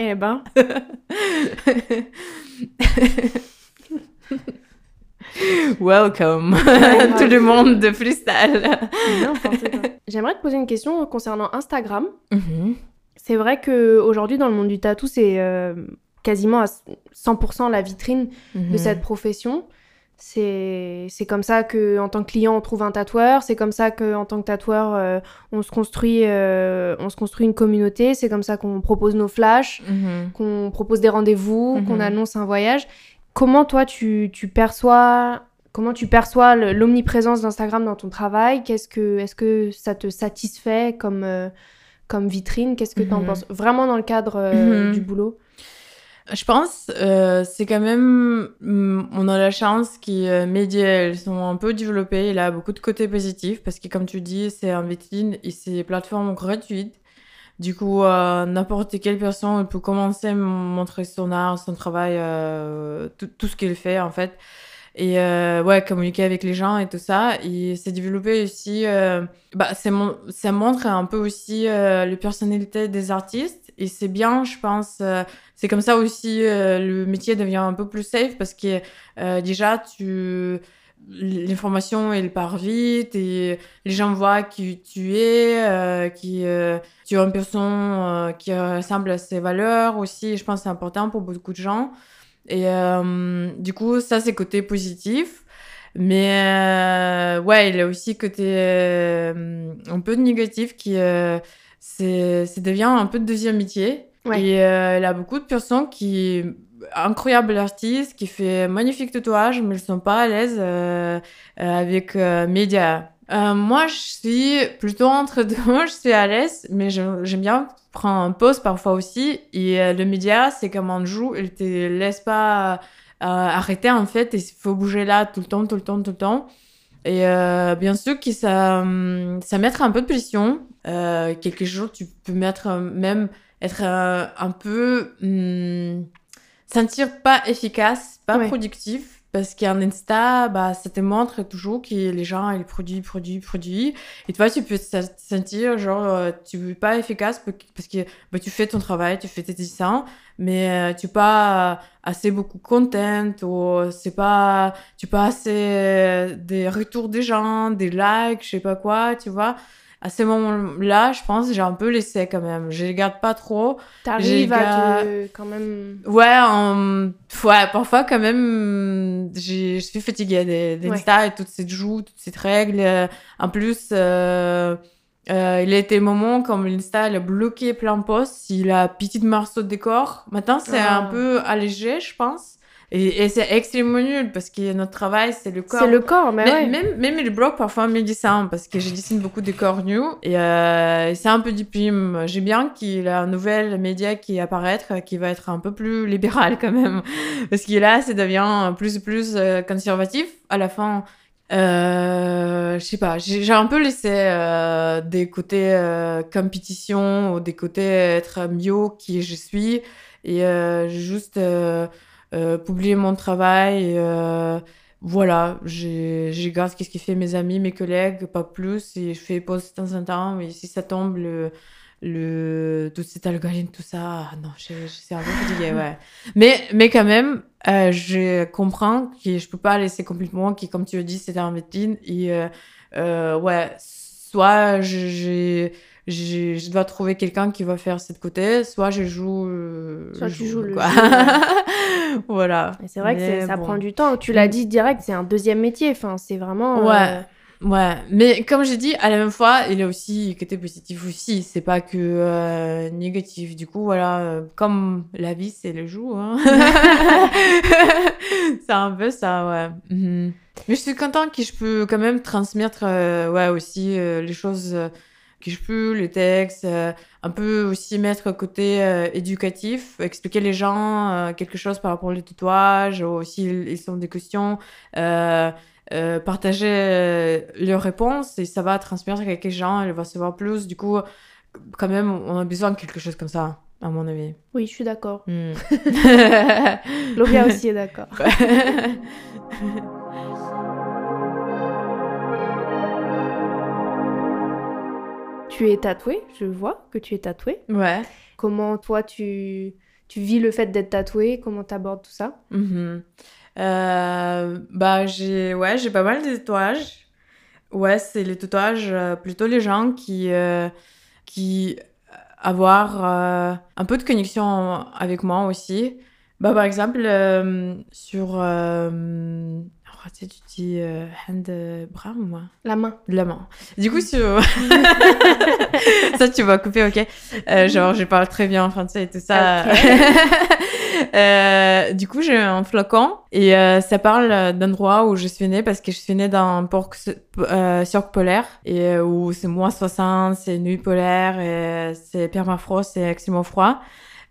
[SPEAKER 1] eh ben, *laughs*
[SPEAKER 5] Welcome, tout le monde de freestyle.
[SPEAKER 1] J'aimerais te poser une question concernant Instagram.
[SPEAKER 5] Mhm.
[SPEAKER 1] C'est vrai que aujourd'hui dans le monde du tatou, c'est euh, quasiment à 100% la vitrine de
[SPEAKER 5] Mhm.
[SPEAKER 1] cette profession. C'est comme ça que en tant que client on trouve un tatoueur, c'est comme ça que en tant que tatoueur euh, on se construit euh, on se construit une communauté, c'est comme ça qu'on propose nos flashs,
[SPEAKER 5] Mhm.
[SPEAKER 1] qu'on propose des rendez-vous,
[SPEAKER 5] Mhm.
[SPEAKER 1] qu'on annonce un voyage. Comment toi tu, tu perçois comment tu perçois l'omniprésence d'Instagram dans ton travail? Qu'est-ce que est-ce que ça te satisfait comme euh, comme vitrine? Qu'est-ce que tu en
[SPEAKER 5] Mhm.
[SPEAKER 1] penses? Vraiment dans le cadre
[SPEAKER 5] Mhm.
[SPEAKER 1] du boulot?
[SPEAKER 5] Je pense euh, c'est quand même hum, on a la chance que les médias elles sont un peu développées, il a beaucoup de côtés positifs parce que comme tu dis c'est en vitrine et c'est des plateformes gratuites. Du coup, euh, n'importe quelle personne peut commencer à montrer son art, son travail, euh, tout, ce qu'elle fait en fait. Et euh, ouais, communiquer avec les gens et tout ça. Et c'est développé aussi, euh, bah, c'est mon- ça montre un peu aussi euh, les personnalités des artistes. Et c'est bien, je pense. euh, c'est comme ça aussi euh, le métier devient un peu plus safe parce que euh, déjà, tu l'information elle part vite et les gens voient qui tu es, euh, qui tu es une personne qui ressemble à ses valeurs aussi. Je pense c'est important pour beaucoup de gens. Et du coup, ça c'est côté positif. Mais ouais, il y a aussi côté un peu négatif qui c'est c'est devient un peu de deuxième métier.
[SPEAKER 1] Ouais.
[SPEAKER 5] Et euh, il y a beaucoup de personnes qui incroyable artiste qui fait magnifique tatouage mais ils sont pas à l'aise euh, euh, avec euh, média. Euh, moi je suis plutôt entre deux, *laughs* je suis à l'aise mais je- j'aime bien prendre un pause parfois aussi et euh, le média c'est comme on joue, il te laisse pas euh, arrêter en fait et il faut bouger là tout le temps, tout le temps, tout le temps. Et euh, bien sûr que ça, hum, ça un peu de pression. Euh, quelques jours, tu peux mettre euh, même être un peu hum, sentir pas efficace, pas
[SPEAKER 1] Ouais.
[SPEAKER 5] productif. Parce qu'un Insta, bah, ça te montre toujours que les gens, ils produisent, produisent, produisent. Et toi, tu peux te sentir, genre, tu es pas efficace parce que bah, tu fais ton travail, tu fais tes dessins, mais euh, tu pas assez beaucoup content ou c'est pas, tu pas assez euh, des retours des gens, des likes, je sais pas quoi, tu vois. À ce moment-là, je pense, j'ai un peu laissé quand même. Je les garde pas trop.
[SPEAKER 1] T'arrives à te quand même
[SPEAKER 5] Ouais, en... ouais, parfois quand même, je suis fatiguée des, des
[SPEAKER 1] Ouais.
[SPEAKER 5] Et toutes ces joues, toutes ces règles. Euh, En plus, euh, euh, il a été moments comme l'Insta il a bloqué plein de posts, il a petit morceau de décor. Maintenant, c'est
[SPEAKER 1] Ah.
[SPEAKER 5] un peu allégé, je pense. Et, et c'est extrêmement nul parce que notre travail, c'est le corps.
[SPEAKER 1] c'est le corps mais, ouais.
[SPEAKER 5] même, même il bloque parfois mes dessins parce que je dessine beaucoup de corps nus et, euh, c'est un peu du prime. J'ai bien qu'il a un nouvel média qui apparaître qui va être un peu plus libéral *laughs* quand même parce que là, ça devient plus et plus euh, conservatif. À la fin, euh, je sais pas, j'ai un peu laissé euh, des côtés euh, compétition ou des côtés être mieux qui je suis. Et juste publié mon travail et voilà, j'ai j'ai garde qu'est-ce qui fait mes amis, mes collègues, pas plus. Et je fais pause de temps en temps mais si ça tombe le le tout cet algorithme tout ça ah non je, je suis un peu fatiguée *laughs* ouais. Mais mais quand même euh, je comprends que je peux pas laisser complètement qui comme tu as dit c'est un médecine et euh, euh, ouais soit je j'ai j'ai- je dois trouver quelqu'un qui va faire cette côté soit je joue euh,
[SPEAKER 1] Soit
[SPEAKER 5] je
[SPEAKER 1] tu joues le
[SPEAKER 5] quoi.
[SPEAKER 1] jeu, *laughs*
[SPEAKER 5] voilà
[SPEAKER 1] c'est vrai que
[SPEAKER 5] Mais
[SPEAKER 1] ça
[SPEAKER 5] bon.
[SPEAKER 1] prend du temps. Tu l'as dit direct, c'est un deuxième métier. Enfin, c'est vraiment.
[SPEAKER 5] Ouais. Ouais, mais comme j'ai dit, à la même fois, il y a aussi côté positif aussi. C'est pas que euh, négatif. Du coup, voilà, euh, comme la vie, c'est le jour. Hein. *laughs* c'est un peu ça, ouais. Mhm. Mais je suis contente que je peux quand même transmettre, euh, ouais, aussi euh, les choses euh, que je peux, les textes, euh, un peu aussi mettre côté éducatif, expliquer les gens euh, quelque chose par rapport au tatouage, ou aussi ils ont des questions. Euh, euh, partager euh, leurs réponses et ça va transmettre à quelques gens, elle va savoir plus. Du coup, quand même, on a besoin de quelque chose comme ça. à mon avis.
[SPEAKER 1] Oui, je suis d'accord. *laughs* *laughs* Lovia aussi est d'accord. *laughs* Tu es tatouée, je vois que tu es tatouée.
[SPEAKER 5] ouais.
[SPEAKER 1] Comment toi tu, tu vis le fait d'être tatouée Comment t'abordes tout ça.
[SPEAKER 5] Euh, bah, j'ai ouais, pas mal de tatouages. Ouais, c'est les tatouages euh, plutôt les gens qui euh, qui avoir un peu de connexion avec moi aussi. Bah par exemple sur tu tu dis euh, hand euh, bras ou moi?
[SPEAKER 1] La main.
[SPEAKER 5] la main. Du coup, sur... *laughs* ça, tu vas couper, ok. Euh, genre, je parle très bien français et tout ça. *laughs* Euh, du coup, j'ai un flacon et ça parle d'endroit où je suis née parce que je suis née dans un euh, cirque polaire et où c'est moins 60, c'est nuit polaire et c'est permafrost, c'est extrêmement froid.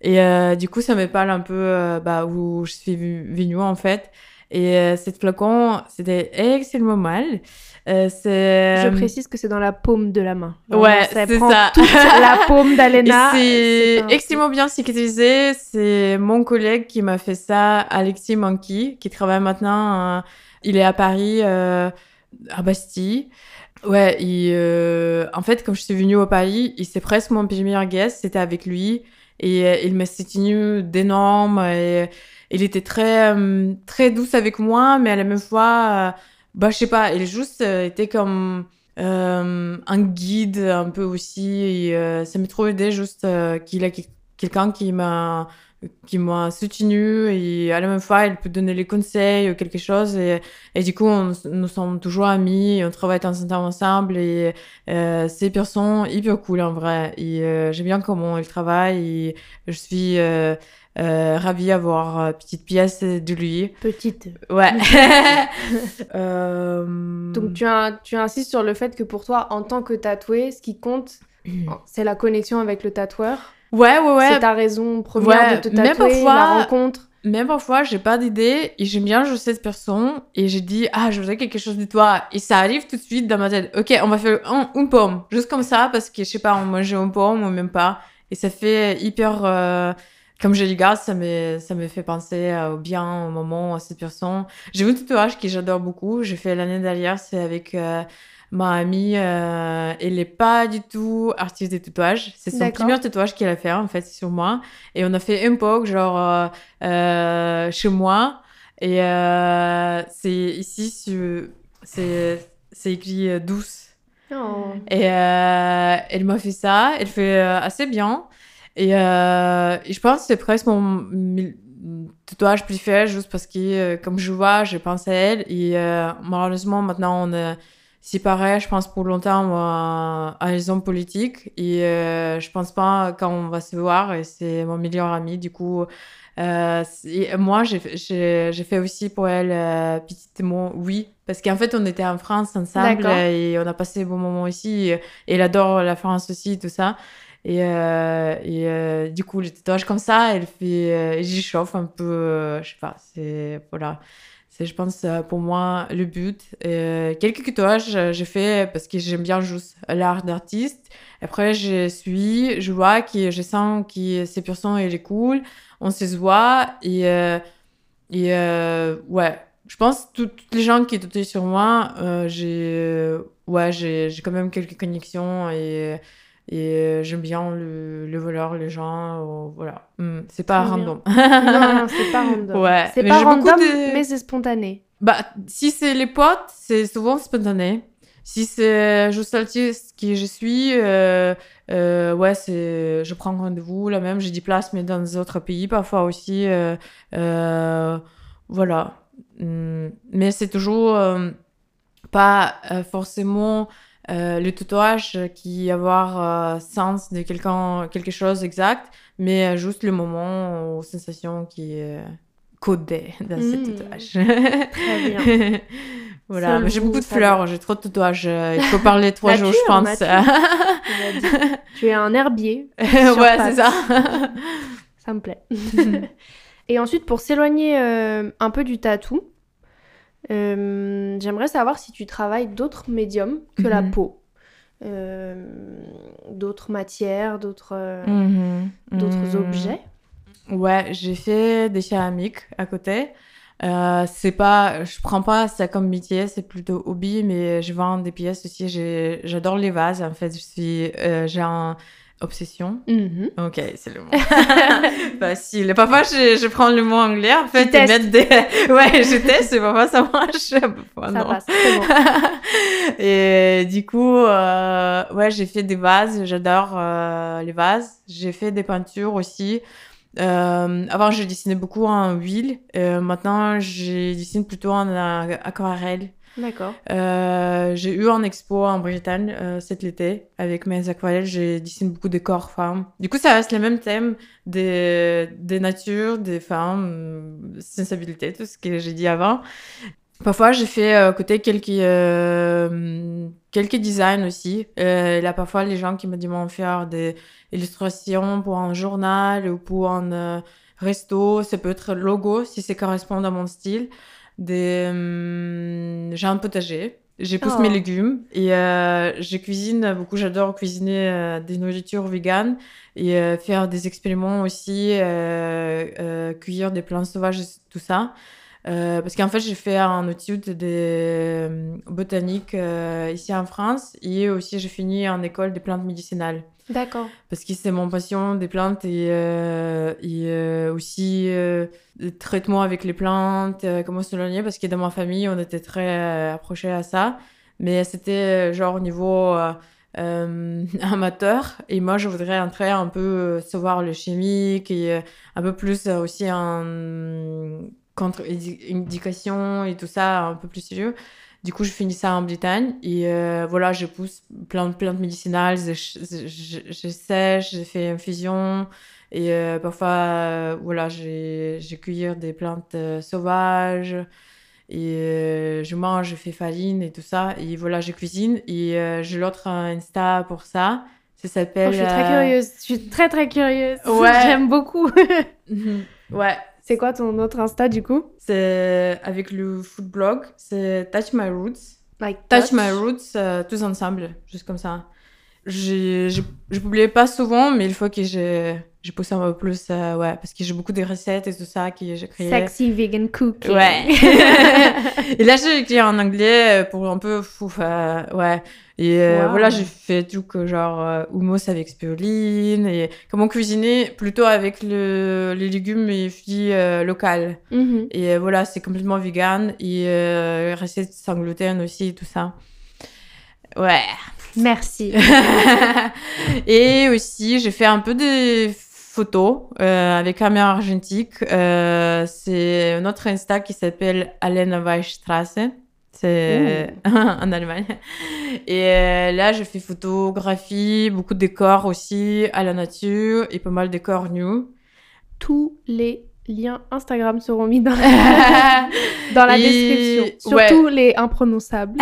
[SPEAKER 5] Et euh, du coup, ça me parle un peu euh, bah, où je suis venue en fait. Et euh, cette flacon, c'était extrêmement mal. Euh.
[SPEAKER 1] Je précise que c'est dans la paume de la main.
[SPEAKER 5] Ouais,
[SPEAKER 1] ça
[SPEAKER 5] c'est ça.
[SPEAKER 1] toute la *laughs* paume d'Alena.
[SPEAKER 5] c'est extrêmement bien cicatrisé. C'est mon collègue qui m'a fait ça, Alexis Monkey, qui travaille maintenant. euh, il est à Paris, euh, à Bastille. Ouais, il, euh, en fait, quand je suis venue au Paris, il c'est presque mon premier guest, c'était avec lui. Et euh, il m'a soutenu d'énormes. Et il était très, euh, très douce avec moi, mais à la même fois, euh, bah, je sais pas, il juste euh, était comme un guide un peu aussi. Ça m'a trop aidé juste qu'il a quel- quelqu'un qui m'a qui m'a soutenu. Et à la même fois il peut donner les conseils ou quelque chose. Et, et du coup on, nous sommes toujours amis et on travaille ensemble. Et euh, c'est personne hyper cool en vrai. J'aime bien comment il travaille et je suis euh, ravie d'avoir une petite pièce de lui
[SPEAKER 1] Petite.
[SPEAKER 5] ouais *laughs* *laughs* Euh,
[SPEAKER 1] Donc tu, as- tu insistes sur le fait que pour toi, en tant que tatoué, ce qui compte, *clears throat* c'est la connexion avec le tatoueur.
[SPEAKER 5] ouais ouais ouais
[SPEAKER 1] C'est ta raison première
[SPEAKER 5] Ouais,
[SPEAKER 1] de te
[SPEAKER 5] même
[SPEAKER 1] tatouer,
[SPEAKER 5] parfois-
[SPEAKER 1] la rencontre.
[SPEAKER 5] Même parfois, j'ai pas d'idée et j'aime bien juste cette personne et j'ai dit, ah, je voudrais quelque chose de toi. Et ça arrive tout de suite dans ma tête. Ok, on va faire un- une pomme. Juste comme ça parce que, je sais pas, on mange une pomme ou même pas. Et ça fait hyper, euh, comme je regarde, ça me, ça me fait penser euh, au bien, au moment, à cette personne. J'ai vu un tatouage que j'adore beaucoup. J'ai fait l'année dernière, c'est avec, euh, ma amie, euh, elle est pas du tout artiste de tatouage. C'est son premier tatouage qu'elle a fait, en fait, sur moi. Et on a fait un poke, genre, euh, chez moi. Et c'est ici, c'est c'est écrit douce.
[SPEAKER 1] Oh.
[SPEAKER 5] Et elle m'a fait ça. Elle fait assez bien. Et, euh, et je pense que c'est presque mon tatouage préféré, juste parce que, euh, comme je vois, je pense à elle. Et euh, malheureusement, maintenant, on est séparés, je pense, pour longtemps à, à raison politique. Et je pense pas quand on va se voir. Et c'est mon meilleur ami. Du coup, euh, moi, j'ai fait aussi pour elle euh, petit mot oui. Parce qu'en fait, on était en France ensemble et on a passé de bons moments ici. Et elle adore la France aussi, tout ça. Et, euh, et euh, du coup, les tatouages comme ça, elle fait, euh, j'y chauffe un peu, je sais pas, c'est, voilà. C'est, je pense, pour moi, le but. Quelques tatouages, j'ai fait parce que j'aime bien juste l'art d'artiste. Après, je suis, je vois que je sens que ces personnes, elle est cool. On se voit et, et ouais. Je pense toutes les gens qui étaient sur moi, j'ai, ouais, j'ai, quand même quelques connexions et euh, j'aime bien le, le voleur, les gens, euh, voilà. Hmm, c'est pas random.
[SPEAKER 1] non, non, c'est pas random. *laughs*
[SPEAKER 5] Ouais,
[SPEAKER 1] C'est pas random,
[SPEAKER 5] de-
[SPEAKER 1] mais c'est spontané.
[SPEAKER 5] Bah, si c'est les potes, c'est souvent spontané. Si c'est juste l'artiste qui je suis, euh, euh, ouais, c'est, je prends rendez-vous là même, j'ai des places, mais dans d'autres pays parfois aussi. euh, euh, voilà. Hum, Mais c'est toujours euh, pas euh, forcément euh, le tatouage qui avoir euh, sens de quelqu'un, quelque chose exact, mais euh, juste le moment ou sensation qui est codée dans ce
[SPEAKER 1] Mm.
[SPEAKER 5] tatouage.
[SPEAKER 1] Très bien. *laughs*
[SPEAKER 5] voilà, j'ai beaucoup de fleurs, j'ai trop de tatouages. euh, Il faut parler trois jours, je pense. *laughs*
[SPEAKER 1] tu es un herbier. *laughs*
[SPEAKER 5] ouais, c'est ça.
[SPEAKER 1] Ça me plaît. Et ensuite, pour s'éloigner euh, un peu du tatou, euh, j'aimerais savoir si tu travailles d'autres médiums que la
[SPEAKER 5] Mhm.
[SPEAKER 1] peau. euh, d'autres matières, d'autres euh,
[SPEAKER 5] Mhm. Mhm.
[SPEAKER 1] objets
[SPEAKER 5] Ouais, j'ai fait des céramiques à côté. Euh, c'est pas, je prends pas ça comme métier, c'est plutôt hobby, mais je vends des pièces aussi. J'adore les vases. En fait, je suis, euh, j'ai un obsession.
[SPEAKER 1] Mhm.
[SPEAKER 5] Ok, c'est le mot. *laughs* Facile. Parfois, je, je prends le mot anglais, en fait, et mettre des... *laughs* Ouais, je teste, et parfois ça marche. *laughs* Parfois,
[SPEAKER 1] Ça
[SPEAKER 5] non.
[SPEAKER 1] passe, bon.
[SPEAKER 5] et du coup, euh, ouais, j'ai fait des vases. J'adore euh, les vases. J'ai fait des peintures aussi. Euh, avant, je dessinais beaucoup en huile. Maintenant, je dessine plutôt en aquarelle.
[SPEAKER 1] D'accord.
[SPEAKER 5] Euh, j'ai eu un expo en Bretagne euh, cet été avec mes aquarelles. J'ai dessiné beaucoup de corps femmes. Du coup, ça reste le même thème des, des natures, des femmes, euh, sensibilité, tout ce que j'ai dit avant. Parfois, j'ai fait côté quelques, quelques designs aussi. Euh, là, parfois, les gens qui me demandent de faire des illustrations pour un journal ou pour un resto, ça peut être logo si ça correspond à mon style. Des, hum, j'ai un potager. J'ai pousse
[SPEAKER 1] Oh.
[SPEAKER 5] mes légumes et euh, je cuisine beaucoup. J'adore cuisiner euh, des nourritures véganes et euh, faire des expériments aussi, euh, euh, cueillir des plantes sauvages, tout ça. Euh, parce qu'en fait, j'ai fait un étude de euh, botanique euh, ici en France et aussi j'ai fini en école des plantes médicinales
[SPEAKER 1] D'accord.
[SPEAKER 5] parce que c'est mon passion des plantes et, euh, et euh, aussi euh, le traitement avec les plantes, euh, comment se soigner, parce que dans ma famille, on était très euh, approchés à ça. Mais c'était euh, genre au niveau *laughs* amateur. Et moi, je voudrais entrer un peu savoir le chimique et un peu plus aussi en contre-indication et tout ça, un peu plus sérieux. Du coup, je finis ça en Bretagne et euh, voilà, je pousse plein de plantes médicinales, je, je, je- sèche, je fais infusion et euh, parfois, euh, voilà, j'ai cueillir des plantes sauvages et je mange, je fais farine et tout ça et voilà, je cuisine et j'ai l'autre Insta pour ça. Ça
[SPEAKER 1] Oh,
[SPEAKER 5] s'appelle.
[SPEAKER 1] je suis très curieuse. Je suis très très curieuse.
[SPEAKER 5] Ouais. *laughs*
[SPEAKER 1] J'aime beaucoup.
[SPEAKER 5] mhm. Ouais,
[SPEAKER 1] c'est quoi ton autre Insta du coup?
[SPEAKER 5] C'est avec le food blog, c'est Touch My Roots.
[SPEAKER 1] Like
[SPEAKER 5] Touch My Roots, euh, tous ensemble, juste comme ça. Je publie pas souvent, mais il faut que j'ai j'ai poussé un peu plus, euh, ouais, parce que j'ai beaucoup de recettes et tout ça que j'ai créé.
[SPEAKER 1] Sexy vegan cooking.
[SPEAKER 5] Ouais. *laughs* et là, j'ai écrit en anglais pour un peu fou, euh, ouais. Et euh,
[SPEAKER 1] Wow.
[SPEAKER 5] voilà, j'ai fait tout que genre hummus avec spiruline et comment cuisiner plutôt avec le, les légumes et fruits locaux.
[SPEAKER 1] Mhm.
[SPEAKER 5] Et voilà, c'est complètement vegan et euh, recette sans gluten aussi, tout ça. Ouais.
[SPEAKER 1] Merci. *laughs*
[SPEAKER 5] et aussi, j'ai fait un peu des photos euh, avec caméra argentique. Euh, c'est notre Insta qui s'appelle Alena Weichstrasse. C'est *laughs* en Allemagne. Et euh, là, je fais photographie, beaucoup de décors aussi à la nature et pas mal de décors nus.
[SPEAKER 1] Tous les liens Instagram seront mis dans la, *laughs* dans la
[SPEAKER 5] Et-
[SPEAKER 1] description. Surtout les imprononçables.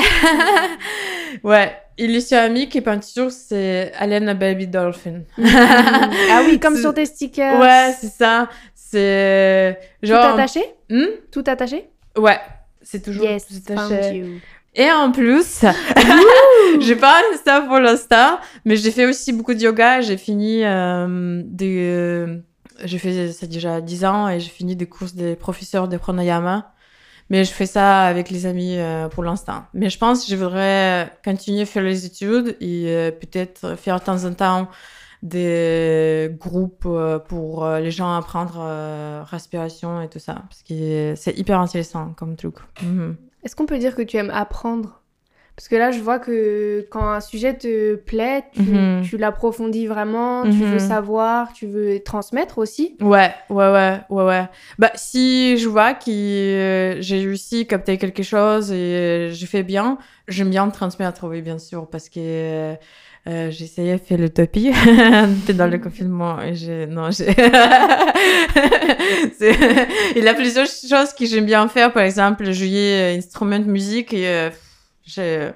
[SPEAKER 5] ouais. Et les céramiques et peintures, c'est Alena Baby Dolphin. *laughs*
[SPEAKER 1] ah oui, comme sur tes stickers.
[SPEAKER 5] Ouais, c'est ça. C'est
[SPEAKER 1] Tout
[SPEAKER 5] genre.
[SPEAKER 1] attaché?
[SPEAKER 5] Hmm?
[SPEAKER 1] Tout attaché?
[SPEAKER 5] Ouais, c'est toujours
[SPEAKER 1] Yes,
[SPEAKER 5] tout attaché.
[SPEAKER 1] you.
[SPEAKER 5] Et en plus, *laughs* j'ai pas ça pour l'instant, mais j'ai fait aussi beaucoup de yoga. J'ai fini euh, des. euh, j'ai fait ça déjà 10 ans et j'ai fini des courses des professeurs de pranayama. Mais je fais ça avec les amis euh, pour l'instant. Mais je pense que je voudrais continuer à faire les études et euh, peut-être faire de temps en temps des groupes euh, pour les gens apprendre respiration et tout ça. Parce que c'est hyper intéressant comme truc. Mhm.
[SPEAKER 1] Est-ce qu'on peut dire que tu aimes apprendre? Parce que là, je vois que quand un sujet te plaît, tu,
[SPEAKER 5] Mhm.
[SPEAKER 1] tu l'approfondis vraiment, tu
[SPEAKER 5] Mhm.
[SPEAKER 1] veux savoir, tu veux transmettre aussi.
[SPEAKER 5] Ouais, ouais, ouais, ouais, ouais. Bah, si je vois que euh, j'ai réussi à capter quelque chose et euh, je fais bien, j'aime bien transmettre, oui, bien sûr, parce que euh, euh, j'ai essayé de faire l'utopie *laughs* dans le confinement et j'ai... Non, j'ai... *laughs* Il y a plusieurs choses que j'aime bien faire, par exemple, jouer instrument de musique et j'ai...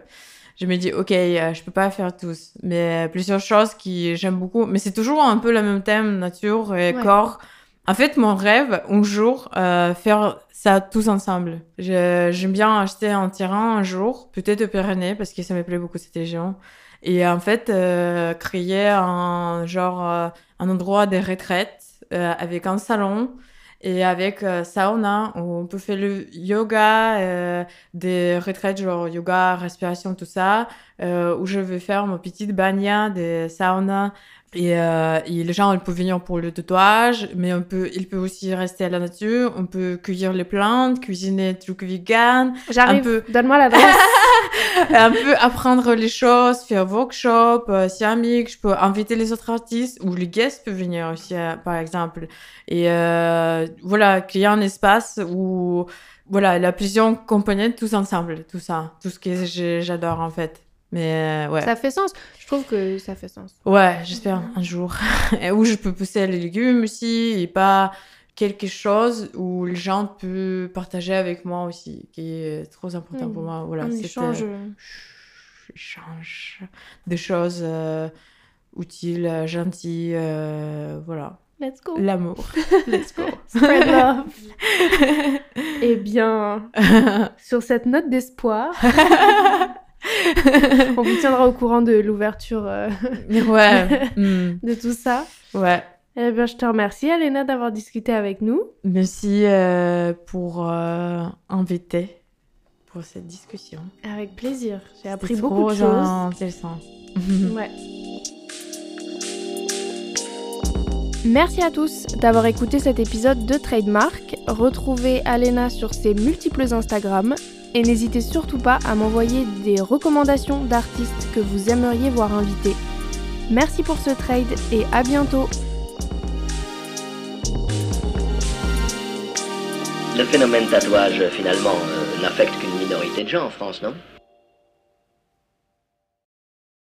[SPEAKER 5] Je me dis, ok, euh, je peux pas faire tous, mais plusieurs choses qui j'aime beaucoup. Mais c'est toujours un peu le même thème, nature et
[SPEAKER 1] Ouais.
[SPEAKER 5] corps. En fait, mon rêve, un jour, euh, faire ça tous ensemble. Je- J'aime bien acheter un terrain un jour, peut-être au Pyrénées, parce que ça me plaît beaucoup cette région. Et en fait, euh, créer un genre, euh, un endroit de retraite euh, avec un salon et avec euh, sauna on peut faire le yoga, euh, des retraites genre yoga, respiration, tout ça, euh, où je vais faire ma petite bagna de sauna. Et, euh, et les gens ils peuvent venir pour le tatouage, mais on peut, ils peuvent aussi rester à la nature, on peut cueillir les plantes, cuisiner des trucs vegan,
[SPEAKER 1] J'arrive,
[SPEAKER 5] peu.
[SPEAKER 1] donne-moi l'adresse. *laughs*
[SPEAKER 5] un peu apprendre les choses, faire workshop, euh, si amique, je peux inviter les autres artistes ou les guests peuvent venir aussi, euh, par exemple. Et euh, voilà, a un espace où voilà, la plusieurs components tous ensemble, tout ça, tout ce que j'adore en fait. Mais euh, ouais.
[SPEAKER 1] ça fait sens. Je trouve que ça fait sens.
[SPEAKER 5] Ouais, j'espère un jour. *laughs* Où je peux pousser les légumes aussi et pas quelque chose où les gens peuvent partager avec moi aussi, qui est trop important
[SPEAKER 1] Mm.
[SPEAKER 5] pour moi. Voilà,
[SPEAKER 1] On
[SPEAKER 5] c'est,
[SPEAKER 1] échange.
[SPEAKER 5] euh, échange de choses euh, utiles, euh, gentilles, euh, voilà.
[SPEAKER 1] Let's go.
[SPEAKER 5] L'amour. *laughs* Let's go.
[SPEAKER 1] Spread *laughs* love. Eh bien, sur cette note d'espoir, *laughs* on vous tiendra au courant de l'ouverture euh,
[SPEAKER 5] ouais. *laughs* mm,
[SPEAKER 1] de tout ça.
[SPEAKER 5] ouais.
[SPEAKER 1] Eh bien, je te remercie, Alena, d'avoir discuté avec nous.
[SPEAKER 5] Merci euh, pour euh, inviter pour cette discussion.
[SPEAKER 1] Avec plaisir. J'ai appris beaucoup de choses.
[SPEAKER 5] intéressant.
[SPEAKER 1] Ouais. Merci à tous d'avoir écouté cet épisode de Trademark. Retrouvez Alena sur ses multiples Instagram et n'hésitez surtout pas à m'envoyer des recommandations d'artistes que vous aimeriez voir invités. Merci pour ce trade et à bientôt.
[SPEAKER 4] Le phénomène tatouage, finalement, euh, n'affecte qu'une minorité de gens en France, non?